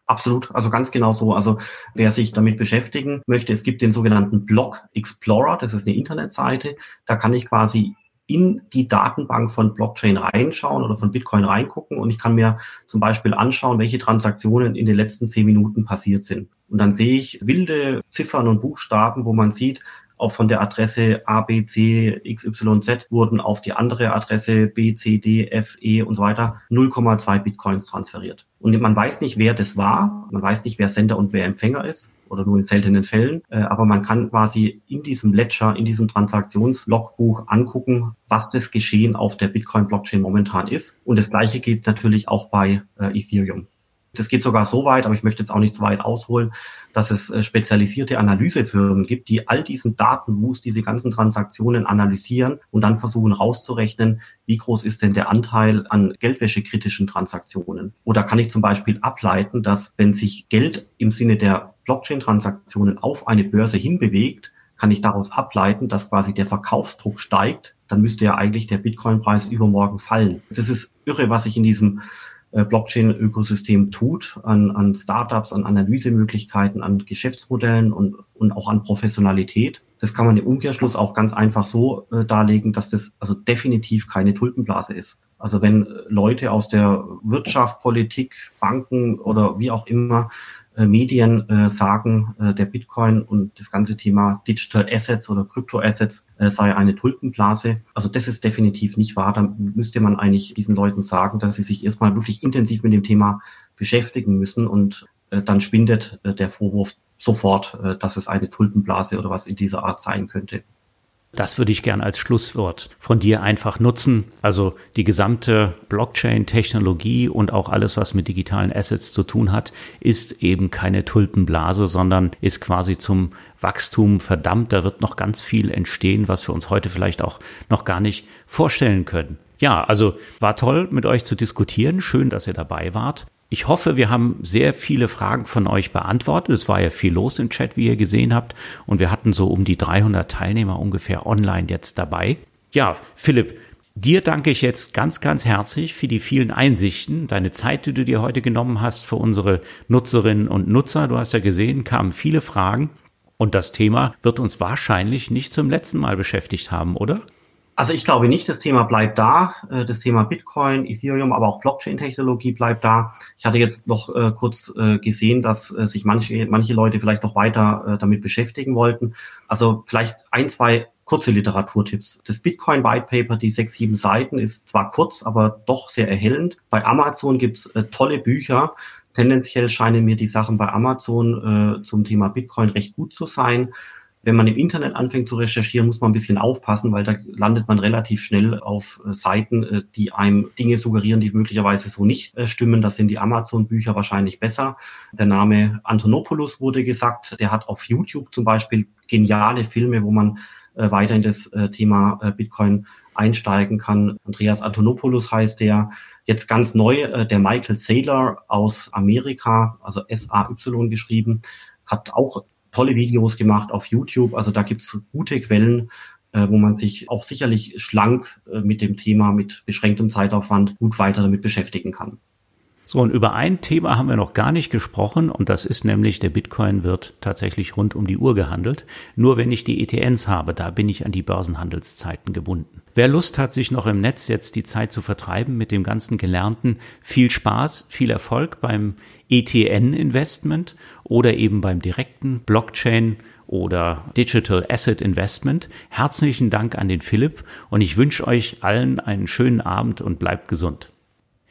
Absolut, also ganz genau so. Also wer sich damit beschäftigen möchte, es gibt den sogenannten Block Explorer, das ist eine Internetseite, da kann ich quasi in die Datenbank von Blockchain reinschauen oder von Bitcoin reingucken und ich kann mir zum Beispiel anschauen, welche Transaktionen in den letzten zehn Minuten passiert sind. Und dann sehe ich wilde Ziffern und Buchstaben, wo man sieht, auch von der Adresse A, B, C, X, Y, Z wurden auf die andere Adresse B, C, D, F, E und so weiter 0,2 Bitcoins transferiert. Und man weiß nicht, wer das war, man weiß nicht, wer Sender und wer Empfänger ist oder nur in seltenen Fällen, äh, aber man kann quasi in diesem Ledger, in diesem Transaktionslogbuch angucken, was das Geschehen auf der Bitcoin-Blockchain momentan ist. Und das gleiche gilt natürlich auch bei äh, Ethereum. Das geht sogar so weit, aber ich möchte jetzt auch nicht zu weit ausholen, dass es äh, spezialisierte Analysefirmen gibt, die all diesen Datenwust, diese ganzen Transaktionen analysieren und dann versuchen rauszurechnen, wie groß ist denn der Anteil an geldwäschekritischen Transaktionen. Oder kann ich zum Beispiel ableiten, dass wenn sich Geld im Sinne der Blockchain-Transaktionen auf eine Börse hinbewegt, kann ich daraus ableiten, dass quasi der Verkaufsdruck steigt, dann müsste ja eigentlich der Bitcoin-Preis übermorgen fallen. Das ist irre, was ich in diesem Blockchain-Ökosystem tut, an, an Startups, an Analysemöglichkeiten, an Geschäftsmodellen und, und auch an Professionalität. Das kann man im Umkehrschluss auch ganz einfach so äh, darlegen, dass das also definitiv keine Tulpenblase ist. Also wenn Leute aus der Wirtschaft, Politik, Banken oder wie auch immer äh, Medien äh, sagen, äh, der Bitcoin und das ganze Thema Digital Assets oder Crypto Assets äh, sei eine Tulpenblase. Also das ist definitiv nicht wahr. Da müsste man eigentlich diesen Leuten sagen, dass sie sich erstmal wirklich intensiv mit dem Thema beschäftigen müssen und äh, dann schwindet äh, der Vorwurf sofort, äh, dass es eine Tulpenblase oder was in dieser Art sein könnte. Das würde ich gern als Schlusswort von dir einfach nutzen. Also die gesamte Blockchain-Technologie und auch alles, was mit digitalen Assets zu tun hat, ist eben keine Tulpenblase, sondern ist quasi zum Wachstum verdammt. Da wird noch ganz viel entstehen, was wir uns heute vielleicht auch noch gar nicht vorstellen können. Ja, also war toll, mit euch zu diskutieren. Schön, dass ihr dabei wart. Ich hoffe, wir haben sehr viele Fragen von euch beantwortet. Es war ja viel los im Chat, wie ihr gesehen habt. Und wir hatten so um die 300 Teilnehmer ungefähr online jetzt dabei. Ja, Philipp, dir danke ich jetzt ganz, ganz herzlich für die vielen Einsichten, deine Zeit, die du dir heute genommen hast für unsere Nutzerinnen und Nutzer. Du hast ja gesehen, kamen viele Fragen. Und das Thema wird uns wahrscheinlich nicht zum letzten Mal beschäftigt haben, oder? Also ich glaube nicht, das Thema bleibt da. Äh, das Thema Bitcoin, Ethereum, aber auch Blockchain-Technologie bleibt da. Ich hatte jetzt noch äh, kurz äh, gesehen, dass sich manche, manche Leute vielleicht noch weiter damit beschäftigen wollten. Also vielleicht ein, zwei kurze Literaturtipps. Das Bitcoin White Paper, die sechs, sieben Seiten, ist zwar kurz, aber doch sehr erhellend. Bei Amazon gibt's tolle Bücher. Tendenziell scheinen mir die Sachen bei Amazon zum Thema Bitcoin recht gut zu sein wenn man im Internet anfängt zu recherchieren, muss man ein bisschen aufpassen, weil da landet man relativ schnell auf äh, Seiten, äh, die einem Dinge suggerieren, die möglicherweise so nicht äh, stimmen. Das sind die Amazon-Bücher wahrscheinlich besser. Der Name Antonopoulos wurde gesagt. Der hat auf YouTube zum Beispiel geniale Filme, wo man weiter in das Thema Bitcoin einsteigen kann. Andreas Antonopoulos heißt der. Jetzt ganz neu, der Michael Saylor aus Amerika, also S-A-Y geschrieben, hat auch tolle Videos gemacht auf YouTube. Also da gibt's gute Quellen, äh, wo man sich auch sicherlich schlank äh, mit dem Thema mit beschränktem Zeitaufwand gut weiter damit beschäftigen kann. So, und über ein Thema haben wir noch gar nicht gesprochen und das ist nämlich, der Bitcoin wird tatsächlich rund um die Uhr gehandelt. Nur wenn ich die ETNs habe, da bin ich an die Börsenhandelszeiten gebunden. Wer Lust hat, sich noch im Netz jetzt die Zeit zu vertreiben mit dem ganzen Gelernten, viel Spaß, viel Erfolg beim ETN-Investment oder eben beim direkten Blockchain oder Digital Asset Investment. Herzlichen Dank an den Philipp und ich wünsche euch allen einen schönen Abend und bleibt gesund.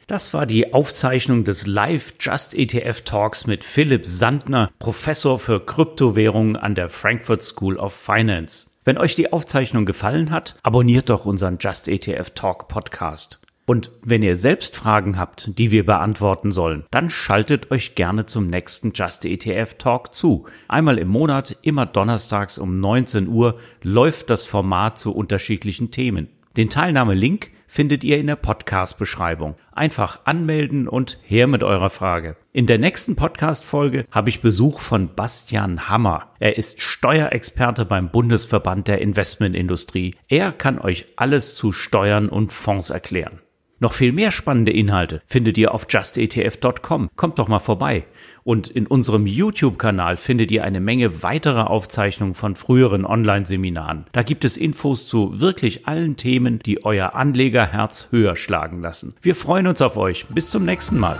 Das war die Aufzeichnung des Live Just ETF Talks mit Philipp Sandner, Professor für Kryptowährungen an der Frankfurt School of Finance. Wenn euch die Aufzeichnung gefallen hat, abonniert doch unseren Just ETF Talk Podcast. Und wenn ihr selbst Fragen habt, die wir beantworten sollen, dann schaltet euch gerne zum nächsten Just ETF Talk zu. Einmal im Monat, immer donnerstags um 19 Uhr, läuft das Format zu unterschiedlichen Themen. Den Teilnahmelink findet ihr in der Podcast-Beschreibung. Einfach anmelden und her mit eurer Frage. In der nächsten Podcast-Folge habe ich Besuch von Bastian Hammer. Er ist Steuerexperte beim Bundesverband der Investmentindustrie. Er kann euch alles zu Steuern und Fonds erklären. Noch viel mehr spannende Inhalte findet ihr auf justetf.com. Kommt doch mal vorbei. Und in unserem YouTube-Kanal findet ihr eine Menge weiterer Aufzeichnungen von früheren Online-Seminaren. Da gibt es Infos zu wirklich allen Themen, die euer Anlegerherz höher schlagen lassen. Wir freuen uns auf euch. Bis zum nächsten Mal.